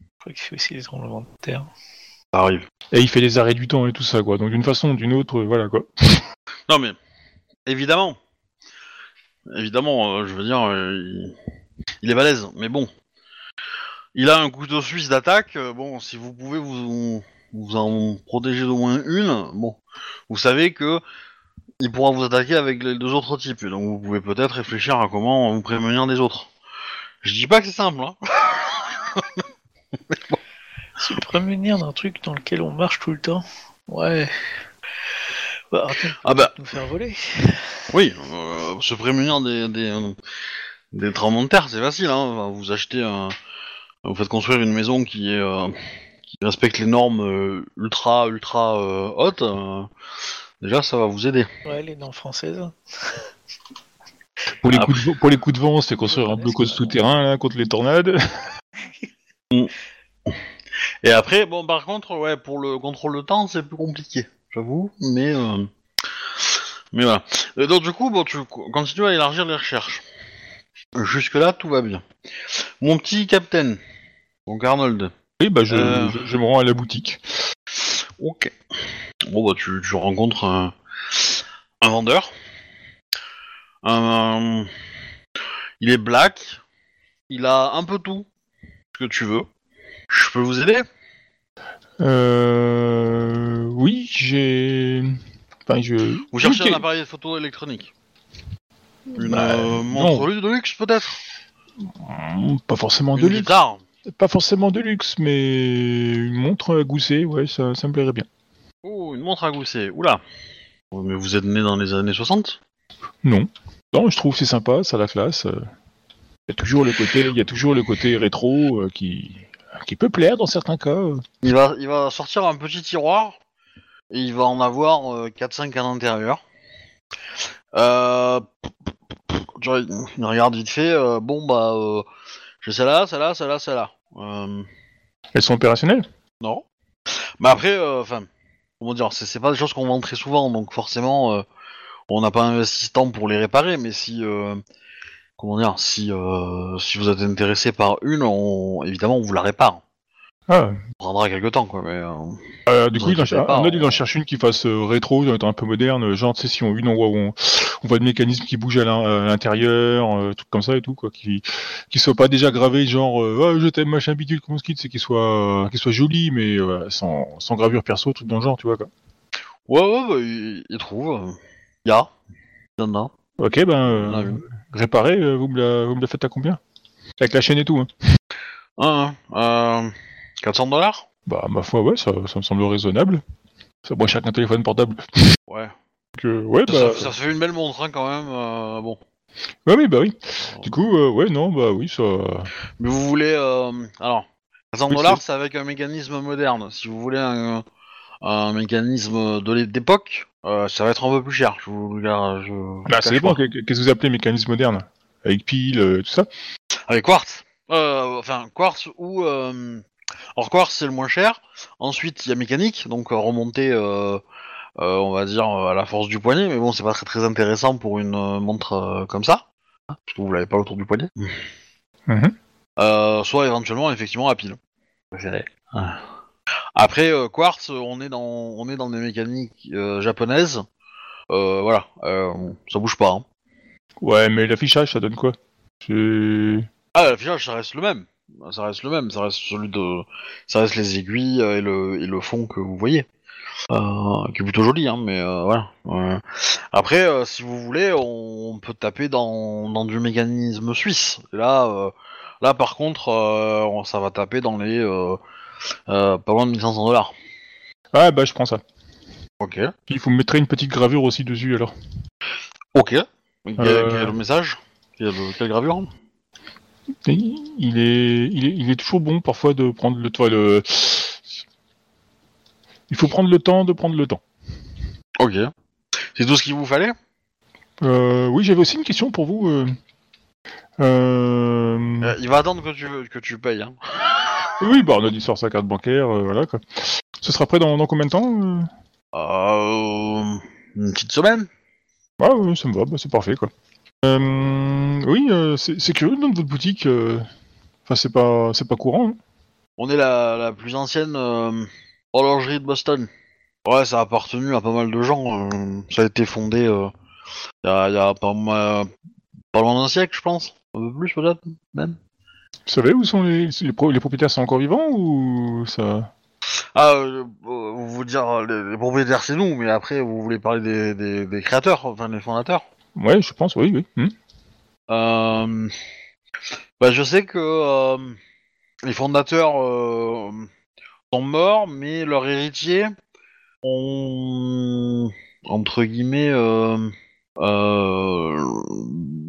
Je crois qu'il fait aussi des tremblements de terre. Ça arrive. Et il fait les arrêts du temps et tout ça, quoi. Donc d'une façon ou d'une autre, euh, voilà, quoi. Non mais évidemment, évidemment, euh, je veux dire, euh, il... il est balèze. Mais bon, il a un couteau suisse d'attaque. euh, bon, si vous pouvez vous vous en protéger d'au moins une, bon, vous savez que il pourra vous attaquer avec les deux autres types. Donc vous pouvez peut-être réfléchir à comment vous prémunir des autres. Je dis pas que c'est simple, hein. Se prémunir d'un truc dans lequel on marche tout le temps Ouais. Bah, Ah bah. nous faire voler. Oui, euh, se prémunir des, des, euh, des tremblements de terre, c'est facile. Hein. Enfin, Vous achetez un... Vous faites construire une maison qui est euh, qui respecte les normes euh, ultra ultra euh, hautes. euh, déjà, ça va vous aider. Ouais, les normes françaises. Pour les, Après- coups de, vent- pour les coups de vent, c'est construire un blocos souterrain, là, contre les tornades. Et après, bon, par contre, ouais, pour le contrôle de temps, c'est plus compliqué, j'avoue. Mais euh, mais voilà. Et donc du coup, bon, tu co- continues à élargir les recherches. Jusque là, tout va bien. Mon petit capitaine, donc Arnold. Oui, bah, je, Euh. je, je me rends à la boutique. Ok. Bon bah tu, tu rencontres un, un vendeur. Un- il est black. Il a un peu tout ce que tu veux. Je peux vous aider? Euh, oui, j'ai. Enfin, je. Vous cherchez un appareil photo électronique Une Bah, euh, non. montre de luxe peut-être Hmm, Pas forcément de Une luxe. guitare Pas forcément de luxe, mais une montre à gousset, ouais, ça, ça me plairait bien. Oh, une montre à gousset. Oula Oh, Mais vous êtes né dans les années 60 Non. Non, je trouve que c'est sympa, ça a la classe. euh. Il y a toujours le côté, il y a toujours le côté rétro euh, qui, qui peut plaire dans certains cas. euh. Il va, il va sortir un petit tiroir et il va en avoir euh, 4-5 à l'intérieur. Euh, il regarde vite fait. euh, bon bah, euh, j'ai celle-là, celle-là, celle-là, celle-là. Euh, Elles sont opérationnelles? non. Mais après, euh, enfin, comment dire, c'est c'est pas des choses qu'on vend très souvent, donc forcément, euh, on n'a pas investi tant pour les réparer. Mais si, euh, comment dire, si euh, si vous êtes intéressé par une, on, évidemment, on vous la répare. Ah, Ça prendra quelques temps, quoi. Mais euh, euh, du coup, il en, inquiétez pas, on- il en cherche une qui fasse rétro, un peu moderne, genre, tu sais, si on, une, on voit, on, on voit le mécanisme qui bouge à l'in- à l'intérieur, trucs comme ça et tout, quoi, qui, qui soit pas déjà gravé, genre, Ah, je t'aime, machin, bidule, comment ce qu'il c'est qu'il soit, qu'il soit joli, mais sans, sans gravure perso, truc dans le genre, tu vois, quoi. Ouais, ouais, bah, il, il trouve. euh, Y a. Y en a. Ok, ben, euh, On a vu. réparer, euh, vous me la, vous me la faites à combien? Avec la chaîne et tout, hein Un, un, euh, 400 dollars? Bah, ma foi, ouais, ça, ça me semble raisonnable. Moins cher qu'un téléphone portable. Ouais. Donc, euh, ouais, Ça, bah, ça fait une belle montre, hein, quand même. euh, bon. ouais, oui, bah oui. Du coup, euh, ouais, non, bah oui, ça. Mais vous voulez. alors, 400 Oui, dollars, c'est avec un mécanisme moderne. Si vous voulez un, un mécanisme de l'é- d'époque, euh, ça va être un peu plus cher. Je vous, je, vous Bah, ça dépend. Qu'est-ce que vous appelez mécanisme moderne? Avec pile, euh, tout ça? Avec Quartz. Euh, enfin, Quartz ou... Euh... Alors Quartz, c'est le moins cher. Ensuite, il y a mécanique, donc euh, remonter, euh, euh, on va dire, euh, à la force du poignet. Mais bon, c'est pas très très intéressant pour une euh, montre euh, comme ça. Parce que vous l'avez pas autour du poignet. Mhm. Euh, soit éventuellement, effectivement, à pile. Ah. Après, euh, Quartz, on est dans, on est dans des mécaniques euh, japonaises. Euh, voilà, ça bouge pas. Hein. Ouais, mais l'affichage, ça donne quoi? C'est- Ah, l'affichage, ça reste le même. Ça reste le même, ça reste celui de, ça reste les aiguilles euh, et le, et le fond que vous voyez, euh, qui est plutôt joli, hein, mais euh, voilà. Après, euh, si vous voulez, on, on peut taper dans, dans du mécanisme suisse. Et là, euh, là, par contre, euh, on- ça va taper dans les euh, pas loin de 1500 dollars. Ah, bah, je prends ça. Ok. Il faut me mettre une petite gravure aussi dessus, alors. Ok. Quel, Euh. quel est le message quelle, quelle gravure Et Il est, il est, il est toujours bon parfois de prendre le temps. Le... Il faut prendre le temps de prendre le temps. Ok. C'est tout ce qu'il vous fallait? Euh, oui, j'avais aussi une question pour vous. euh. Euh, Euh, Il va attendre que tu, que tu payes. Hein. Oui, bah, on a dit sort sa carte bancaire, euh, voilà quoi. Ce sera prêt dans, dans combien de temps euh Euh, une petite semaine Ah, ouais, ça me va, bah, c'est parfait quoi. Euh, oui, euh, c'est c'est curieux dans votre boutique. euh, Enfin, c'est pas, c'est pas courant. hein. On est la, la plus ancienne euh, horlogerie de Boston. Ouais, ça a appartenu à pas mal de gens. euh, ça a été fondé il y a, il y a pas, ma- pas loin d'un siècle, je pense. Un peu plus peut-être, même. Vous savez où sont les, les, pro- les propriétaires sont encore vivants ou ça Ah, euh, euh, vous voulez dire euh, les, les propriétaires, c'est nous, mais après, vous voulez parler des, des, des créateurs, enfin des fondateurs? Ouais, je pense, oui, oui. Hmm. Euh, bah, je sais que euh, les fondateurs euh, sont morts, mais leurs héritiers ont entre guillemets euh,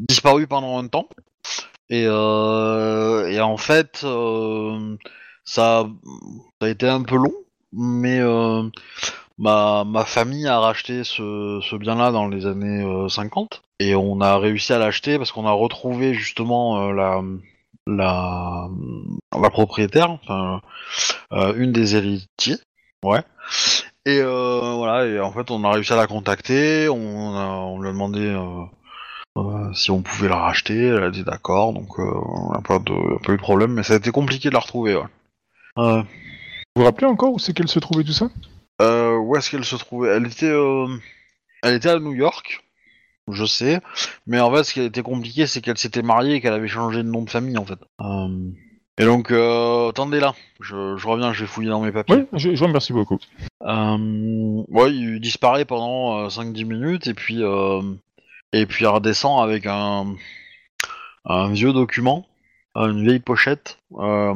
disparu pendant un temps. Et, euh, et en fait, euh, ça, a été un peu long, mais euh, ma, famille a racheté ce, bien-là dans les années euh, 50 et on a réussi à l'acheter parce qu'on a retrouvé justement la, la, propriétaire, une des héritiers, ouais. Et voilà, et en fait on a réussi à la contacter, on, a, on lui a demandé euh, si on pouvait la racheter, elle a dit d'accord, donc euh, on n'a pas, de- pas eu de problème, mais ça a été compliqué de la retrouver, ouais. Vous vous rappelez encore où c'est qu'elle se trouvait tout ça? Euh, où est-ce qu'elle se trouvait? Elle était, euh, elle était à New York, je sais. Mais en fait, ce qui a été compliqué, c'est qu'elle s'était mariée et qu'elle avait changé de nom de famille, en fait. Euh, et donc, euh, attendez là, je, je reviens, je vais fouiller dans mes papiers. Oui, je, je vous remercie beaucoup. Euh, ouais, il disparaît pendant euh, 5-10 minutes et puis euh, et puis il redescend avec un vieux document, euh, une vieille pochette. Euh,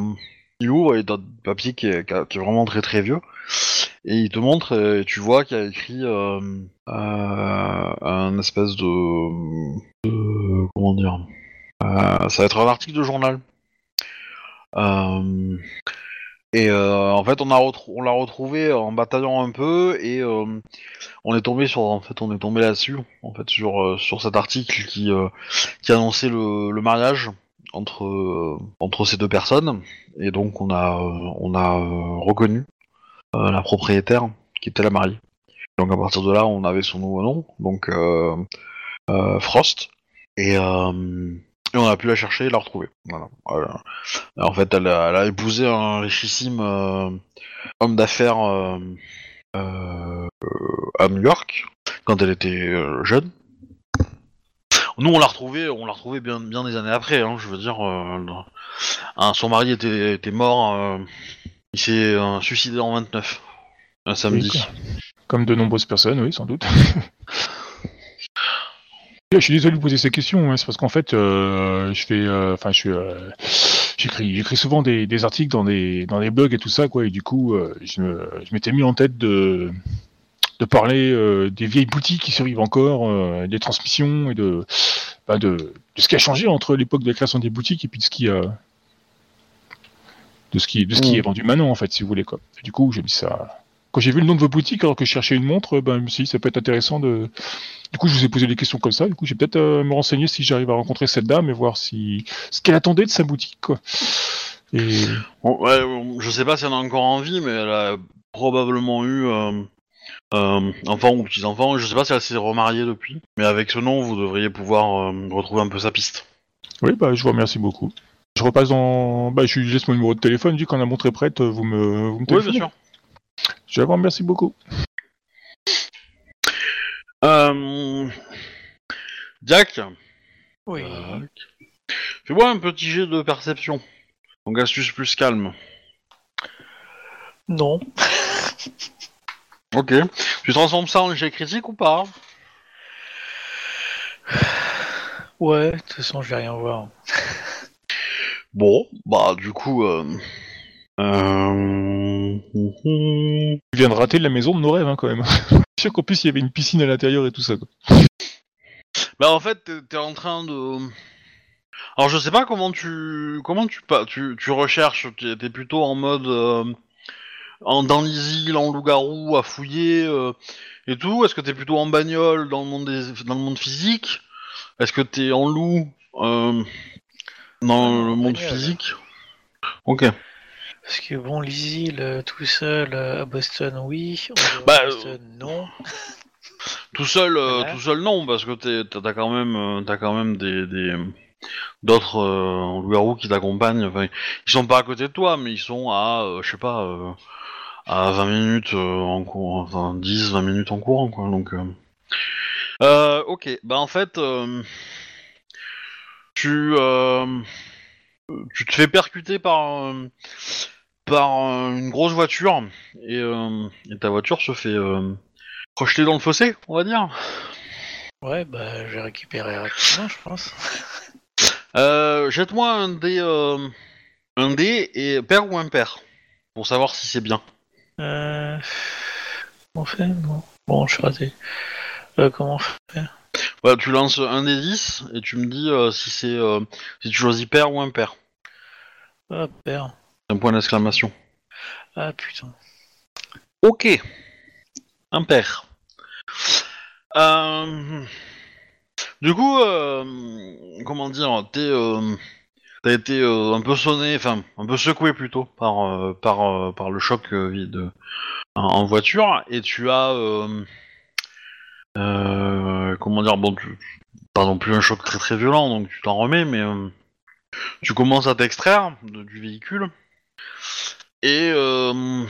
il ouvre et t'as un papier qui est, vraiment très très vieux et il te montre et tu vois qu'il a écrit euh, euh, un espèce de, comment dire. Euh, ça va être un article de journal. Euh, et euh, en fait, on a on l'a retrouvé en bataillant un peu et euh, on est tombé sur, en fait, on est tombé là-dessus, en fait, sur euh, sur cet article qui euh, qui annonçait le, le mariage entre euh, entre ces deux personnes et donc on a euh, on a euh, reconnu euh, la propriétaire qui était la mariée. Donc à partir de là, on avait son nouveau nom, donc euh, euh, Frost et euh, et on a pu la chercher et la retrouver. Voilà. Voilà. En fait, elle a, elle a épousé un richissime euh, homme d'affaires euh, euh, à New York quand elle était jeune. Nous, on l'a retrouvé, on l'a retrouvé bien, bien des années après. Hein, je veux dire, hein, son mari était, était mort. il s'est suicidé en 29, un samedi. Comme de nombreuses personnes, oui, sans doute. Je suis désolé de vous poser ces questions, hein, c'est parce qu'en fait, euh, je fais, euh, enfin, je euh, j'écris, j'écris souvent des, des articles dans des, dans des blogs et tout ça, quoi, et du coup, je, me- je m'étais mis en tête de, de parler des vieilles boutiques qui survivent encore, des transmissions et de, bah, de, de ce qui a changé entre l'époque de la création des boutiques et puis de ce qui a, de ce qui, de ce qui Mm. est vendu maintenant, en fait, si vous voulez, quoi. Et du coup, j'ai mis ça, quand j'ai vu le nom de vos boutiques alors que je cherchais une montre, ben, je dit, ça peut être intéressant de. Du coup, je vous ai posé des questions comme ça. Du coup, j'ai peut-être euh, me renseigner si j'arrive à rencontrer cette dame et voir si ce qu'elle attendait de sa boutique, quoi. Et Bon, ouais, bon, je sais pas si elle a encore envie, mais elle a probablement eu euh, euh, enfant ou petits-enfants. Je sais pas si elle s'est remariée depuis, mais avec ce nom, vous devriez pouvoir euh, retrouver un peu sa piste. oui, bah, je vous remercie beaucoup. Je repasse dans. Bah, je laisse mon numéro de téléphone. Du coup, quand la montre est prête, vous me, vous me Oui, bien sûr. Je vous remercie beaucoup. Euh... Jack, Oui. Fais-moi un petit jet de perception. Donc astuce plus calme. Non. Ok. Tu transformes ça en jet critique ou pas? Ouais, de toute façon, je vais rien voir. Bon, bah du coup... Euh... Euh... Viens de rater la maison de nos rêves, hein, quand même. je suis sûr qu'en plus, il y avait une piscine à l'intérieur et tout ça. Quoi. Bah en fait, t'es- t'es en train de... Alors je sais pas comment tu... Comment tu... pas- Tu, tu recherches, t'es t'es plutôt en mode... euh, En, dans les îles, en loup-garou, à fouiller euh, et tout Est-ce que t'es plutôt en bagnole, dans le monde, des, dans le monde physique? Est-ce que t'es en loup, euh, dans le monde bagnole. physique? Ok. Parce que bon, îles euh, tout seul euh, à Boston, oui. De Bah, Boston, non. Tout seul, euh, Voilà. tout seul non, parce que t'as quand même, euh, t'as quand même des, des d'autres euh, loups-garous qui t'accompagnent. Enfin, ils sont pas à côté de toi, mais ils sont à, euh, je sais pas, euh, à 20 minutes euh, en cours, enfin 10, 20 minutes en courant, quoi. Donc, euh... Euh, ok, bah en fait, euh, tu, euh, tu te fais percuter par, euh, par euh, une grosse voiture et, euh, et ta voiture se fait euh, projeter dans le fossé, on va dire. Ouais, bah, je vais récupérer rapidement, je pense. Euh, Jette-moi un dé, un dé et pair ou impair pour savoir si c'est bien. Euh... Comment Non. Bon, je suis raté. Comment fait? Voilà, tu lances un des 10 et tu me dis euh, si c'est euh, si tu choisis pair ou impair. Ah, père. Un point d'exclamation. Ah, putain. Ok. Impair. Euh, Du coup, euh, comment dire, t'es, euh, t'as été euh, un peu sonné, enfin un peu secoué plutôt par par par le choc vide en, voiture et tu as comment dire, bon, tu, pas non plus un choc très très violent, donc tu t'en remets, mais tu commences à t'extraire de- du véhicule et euh,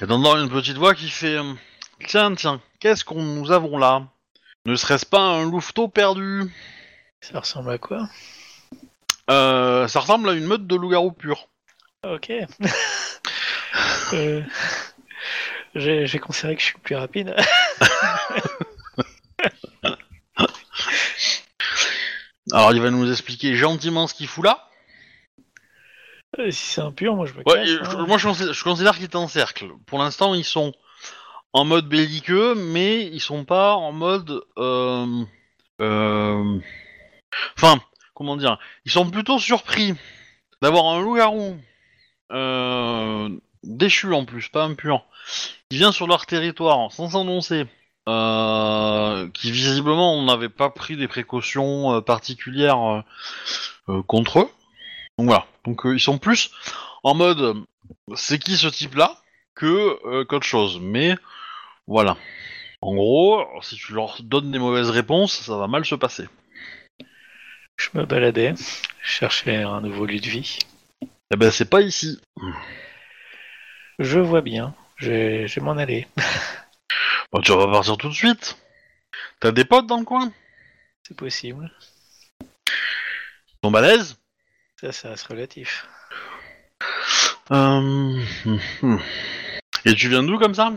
et une petite voix qui fait euh, Tiens, tiens, qu'est-ce qu'on nous avons là? Ne serait-ce pas un louveteau perdu? Ça ressemble à quoi? Euh, Ça ressemble à une meute de loup-garou pur. Ok. euh... J'ai considéré que je suis plus rapide. Alors il va nous expliquer gentiment ce qu'il fout là. Euh, si c'est impur, moi je me Ouais, casse. et hein. moi je considère, je considère qu'ils t'encerclent. Pour l'instant ils sont en mode belliqueux, mais ils sont pas en mode... Euh, euh, Enfin, comment dire Ils sont plutôt surpris d'avoir un loup-garou euh, déchu en plus, pas impur, qui vient sur leur territoire sans s'annoncer. Euh, qui visiblement n'avait pas pris des précautions euh, particulières euh, euh, contre eux. Donc voilà. Donc euh, ils sont plus en mode euh, c'est qui ce type-là que euh, qu'autre chose. Mais voilà. En gros, si tu leur donnes des mauvaises réponses, ça va mal se passer. Je me baladais, je cherchais un nouveau lieu de vie. Eh ben c'est pas ici. Je vois bien, je vais je vais m'en aller. Bon, tu vas pas partir tout de suite. T'as des potes dans le coin? C'est possible. Ils sont balèzes Ça, ça reste relatif. Euh, hmm. Et tu viens d'où comme ça?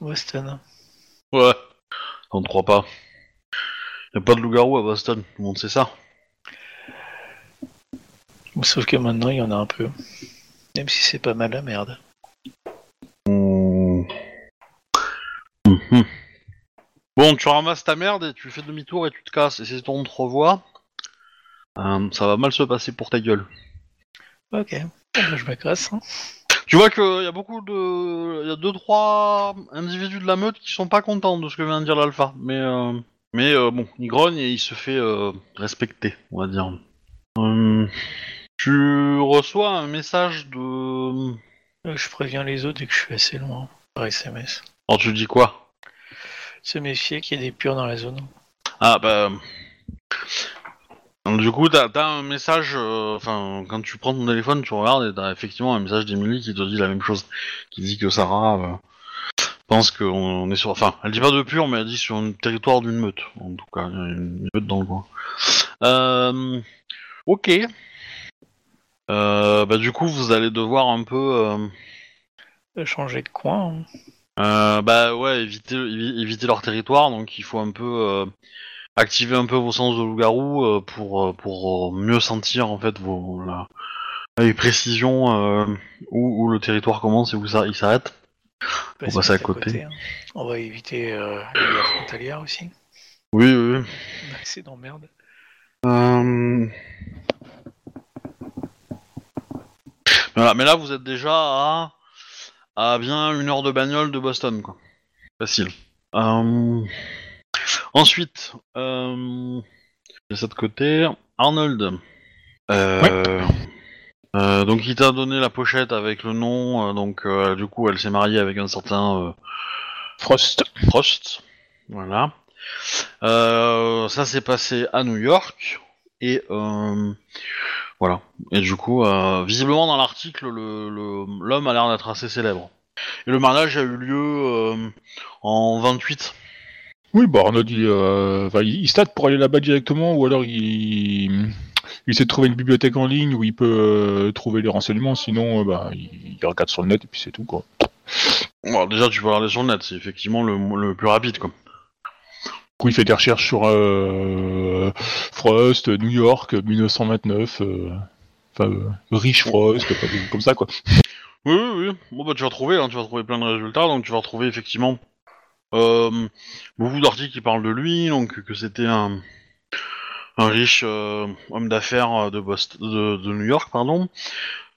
Boston. Ouais. On ne croit pas. Y a pas de loup-garou à Boston, tout le monde sait ça. Sauf que maintenant, il y en a un peu. Même si c'est pas mal la merde. Bon, tu ramasses ta merde et tu fais demi-tour et tu te casses. Et si on te revoit, euh, ça va mal se passer pour ta gueule. Ok, Bon, bah, je me casse. hein. Tu vois qu'il y a beaucoup de, il y a deux trois individus de la meute qui sont pas contents de ce que vient de dire l'alpha, mais euh, mais euh, bon, il grogne et il se fait euh, respecter, on va dire. Tu reçois un message de. Euh, Je préviens les autres dès que je suis assez loin par SMS. Alors tu dis quoi? Se méfier qu'il y ait des purs dans la zone. Ah bah. Du coup, t'as as un message. euh, Enfin, quand tu prends ton téléphone, tu regardes et t'as effectivement un message d'Emily qui te dit la même chose, qui dit que Sarah euh, pense qu'on on est sur. Enfin, elle dit pas de pur, mais elle dit sur un territoire d'une meute. En tout cas, une meute dans le coin. Euh, ok. Euh, bah du coup, vous allez devoir un peu. euh, Changer de coin. hein. bah ouais, éviter, évi- éviter leur territoire, donc il faut un peu activer un peu vos sens de loup-garou euh, pour, euh, pour euh, mieux sentir en fait vos, la- avec précision où, où le territoire commence et où ça, il s'arrête. Passer passer à côté. hein. On va éviter les frontalières aussi. Oui, oui. oui. C'est d'emmerde. Euh, Voilà, mais là vous êtes déjà à, à bien une heure de bagnole de Boston, quoi. Facile. Euh, Ensuite, euh... de cette côté, Arnold. Euh... euh, donc il t'a donné la pochette avec le nom, euh, donc euh, du coup elle s'est mariée avec un certain euh, Frost. Frost. Voilà. Euh, ça s'est passé à New York. Et euh, voilà. Et du coup, euh, visiblement dans l'article, le- le- l'homme a l'air d'être assez célèbre. Et le mariage a eu lieu euh, en 28. Oui, bah Arnaud, il, euh, il, il state pour aller là-bas directement, ou alors il, il essaie de trouver une bibliothèque en ligne où il peut euh, trouver les renseignements, sinon euh, bah, il, il regarde sur le net et puis c'est tout quoi. Bon, déjà, tu peux regarder sur le net, c'est effectivement le, le plus rapide. Quoi. Du coup, il fait des recherches sur euh, Frost, New York, 1929, euh, enfin, euh, Rich Frost, comme ça quoi. Oui, oui, oui. Bon, bah, tu vas trouver, hein, tu vas trouver plein de résultats. Donc, tu vas retrouver effectivement euh, beaucoup d'articles qui parlent de lui. Donc, que c'était un, riche euh, homme d'affaires euh, de, New York, pardon,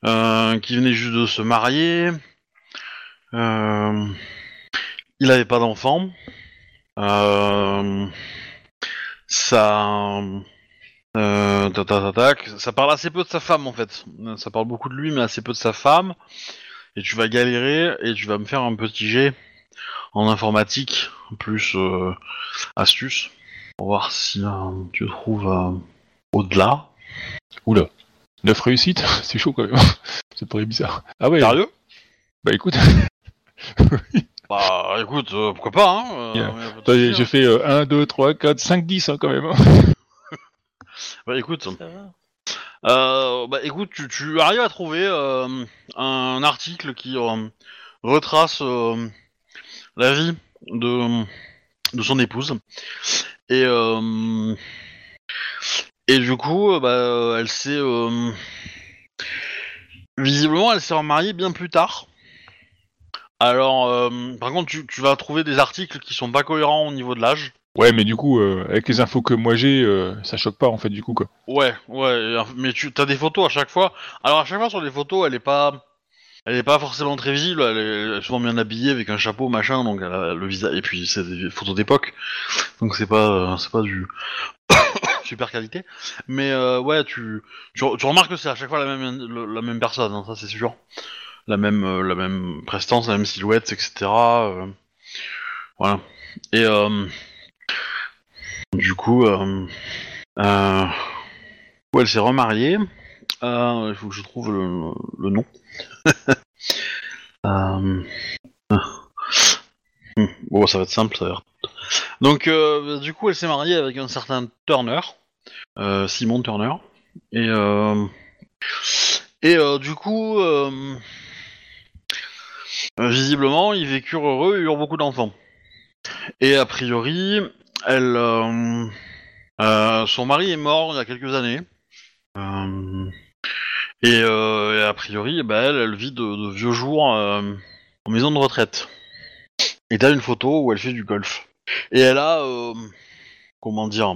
euh, qui venait juste de se marier. Euh, il n'avait pas d'enfant. Euh, ça. Euh, tac. Ça parle assez peu de sa femme en fait. Ça parle beaucoup de lui, mais assez peu de sa femme. Et tu vas galérer et tu vas me faire un petit jet en informatique, plus euh, astuce, pour voir si euh, tu trouves euh, au-delà. Oula, 9 réussites, c'est chaud quand même. c'est pas bizarre. Ah ouais, Sérieux? Bah écoute, Bah écoute, euh, pourquoi pas, hein euh, Yeah. j'ai hein. fait euh, 1, 2, 3, 4, 5, 10 hein, quand même. Bah écoute, Ça va. Euh, bah écoute, tu, tu arrives à trouver euh, un article qui euh, retrace euh, la vie de, de son épouse. Et, euh, et du coup, euh, bah, elle s'est... euh, visiblement, elle s'est remariée bien plus tard. Alors, euh, par contre, tu, tu vas trouver des articles qui sont pas cohérents au niveau de l'âge. Ouais, mais du coup, avec les infos que moi j'ai, ça choque pas en fait du coup quoi. Ouais, ouais, mais tu as des photos à chaque fois. Alors à chaque fois sur les photos, elle est pas, elle est pas forcément très visible. Elle est, souvent bien habillée avec un chapeau machin, donc elle a le visage. Et puis c'est des photos d'époque, donc c'est pas, pas du super qualité. Mais euh, ouais, tu, tu, remarques que c'est à chaque fois la même, la même personne, hein, ça c'est sûr. La même, euh, la même prestance, la même silhouette, etc. euh, voilà. Et du coup. Où elle s'est remariée. Euh, il faut que je trouve le, le nom. Euh, ah. Hmm, Bon, ça va être simple, ça va. Donc, euh, du coup, elle s'est mariée avec un certain Turner, euh, Simon Turner, et euh, et du coup, visiblement, ils vécurent heureux et eurent beaucoup d'enfants. Et a priori, elle, son mari est mort il y a quelques années. Euh, et, euh, et a priori, bah, elle, elle vit de, de vieux jours euh, en maison de retraite. Et t'as une photo où elle fait du golf. Et elle a, euh, comment dire,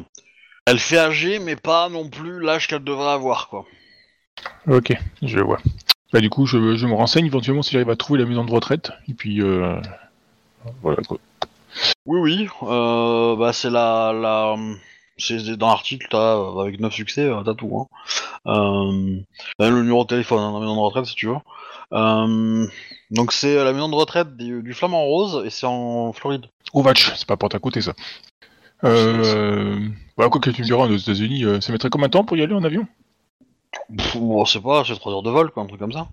elle fait âgée, mais pas non plus l'âge qu'elle devrait avoir, quoi. Ok, je vois. Bah du coup, je, je me renseigne éventuellement si j'arrive à trouver la maison de retraite. Et puis, euh, voilà quoi. Oui, oui. Euh, bah, c'est la, la, c'est dans l'article, t'as euh, avec 9 succès, euh, t'as tout. Hein. Euh, le numéro de téléphone hein, dans la maison de retraite si tu veux. Euh, donc c'est la maison de retraite du, du Flamand Rose et c'est en Floride. Ovatch, c'est pas porte à côté ça. Euh, voilà, quoi que tu me diras, aux États-Unis, ça mettrait combien de temps pour y aller en avion? Pff, bon, c'est pas, c'est 3 heures de vol, quoi, un truc comme ça.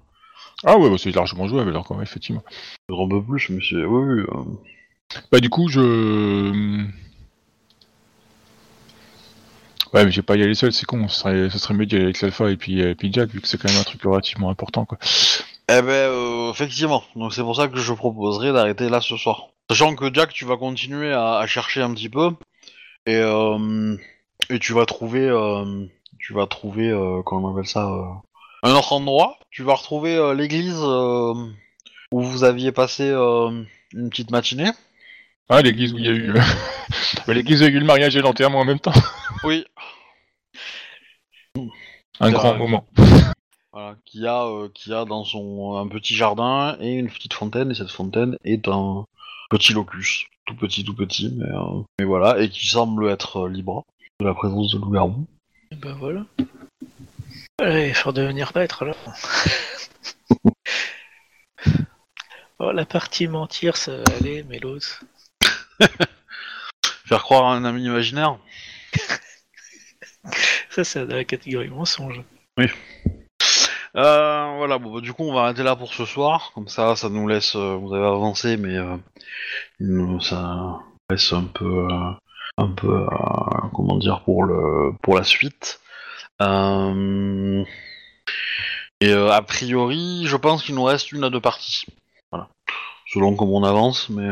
Ah ouais, bah, c'est largement jouable alors quand même, effectivement. Un peu plus, mais c'est. Oui, oui. Bah du coup, je... Ouais, mais j'ai pas y aller seul, c'est con. Ce serait, serait mieux d'y aller avec l'Alpha et puis, euh, puis Jack, vu que c'est quand même un truc relativement important, quoi. Eh ben, euh, effectivement. Donc c'est pour ça que je proposerais d'arrêter là ce soir. Sachant que Jack, tu vas continuer à, chercher un petit peu et euh, et tu vas trouver, euh, tu vas trouver, comment on appelle ça, un autre endroit. Tu vas retrouver l'église où vous aviez passé une petite matinée. Ah, l'église où il y a eu... bah, l'église où il y a eu le mariage et l'enterrement en même temps. Oui. Un grand moment. Voilà, qui a, euh, qui a dans son un petit jardin et une petite fontaine et cette fontaine est un petit locus, tout petit, tout petit, mais, euh, mais voilà, et qui semble être euh, libre de la présence de loup-garou. Et ben voilà. Allez, il faut devenir maître alors. oh, la partie mentir, ça va aller, mais l'autre. Faire croire à un ami imaginaire. Ça, c'est dans la catégorie mensonge. Euh, voilà, bon, bah, du coup, on va arrêter là pour ce soir. Comme ça, ça nous laisse. euh, vous avez avancé, mais euh, nous- ça laisse un peu, euh, un peu, comment dire, pour le, pour la suite. Et a priori, je pense qu'il nous reste une à deux parties. Voilà, selon comment on avance, mais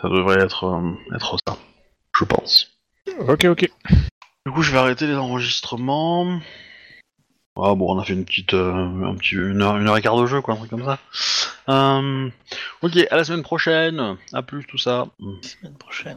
ça devrait être, euh, être ça, je pense. Ok, ok. Du coup, je vais arrêter les enregistrements. Ah bon, on a fait une petite, euh, un petit, une heure, une heure et quart de jeu, quoi, un truc comme ça. Euh, ok, à la semaine prochaine. À plus, tout ça. Semaine prochaine.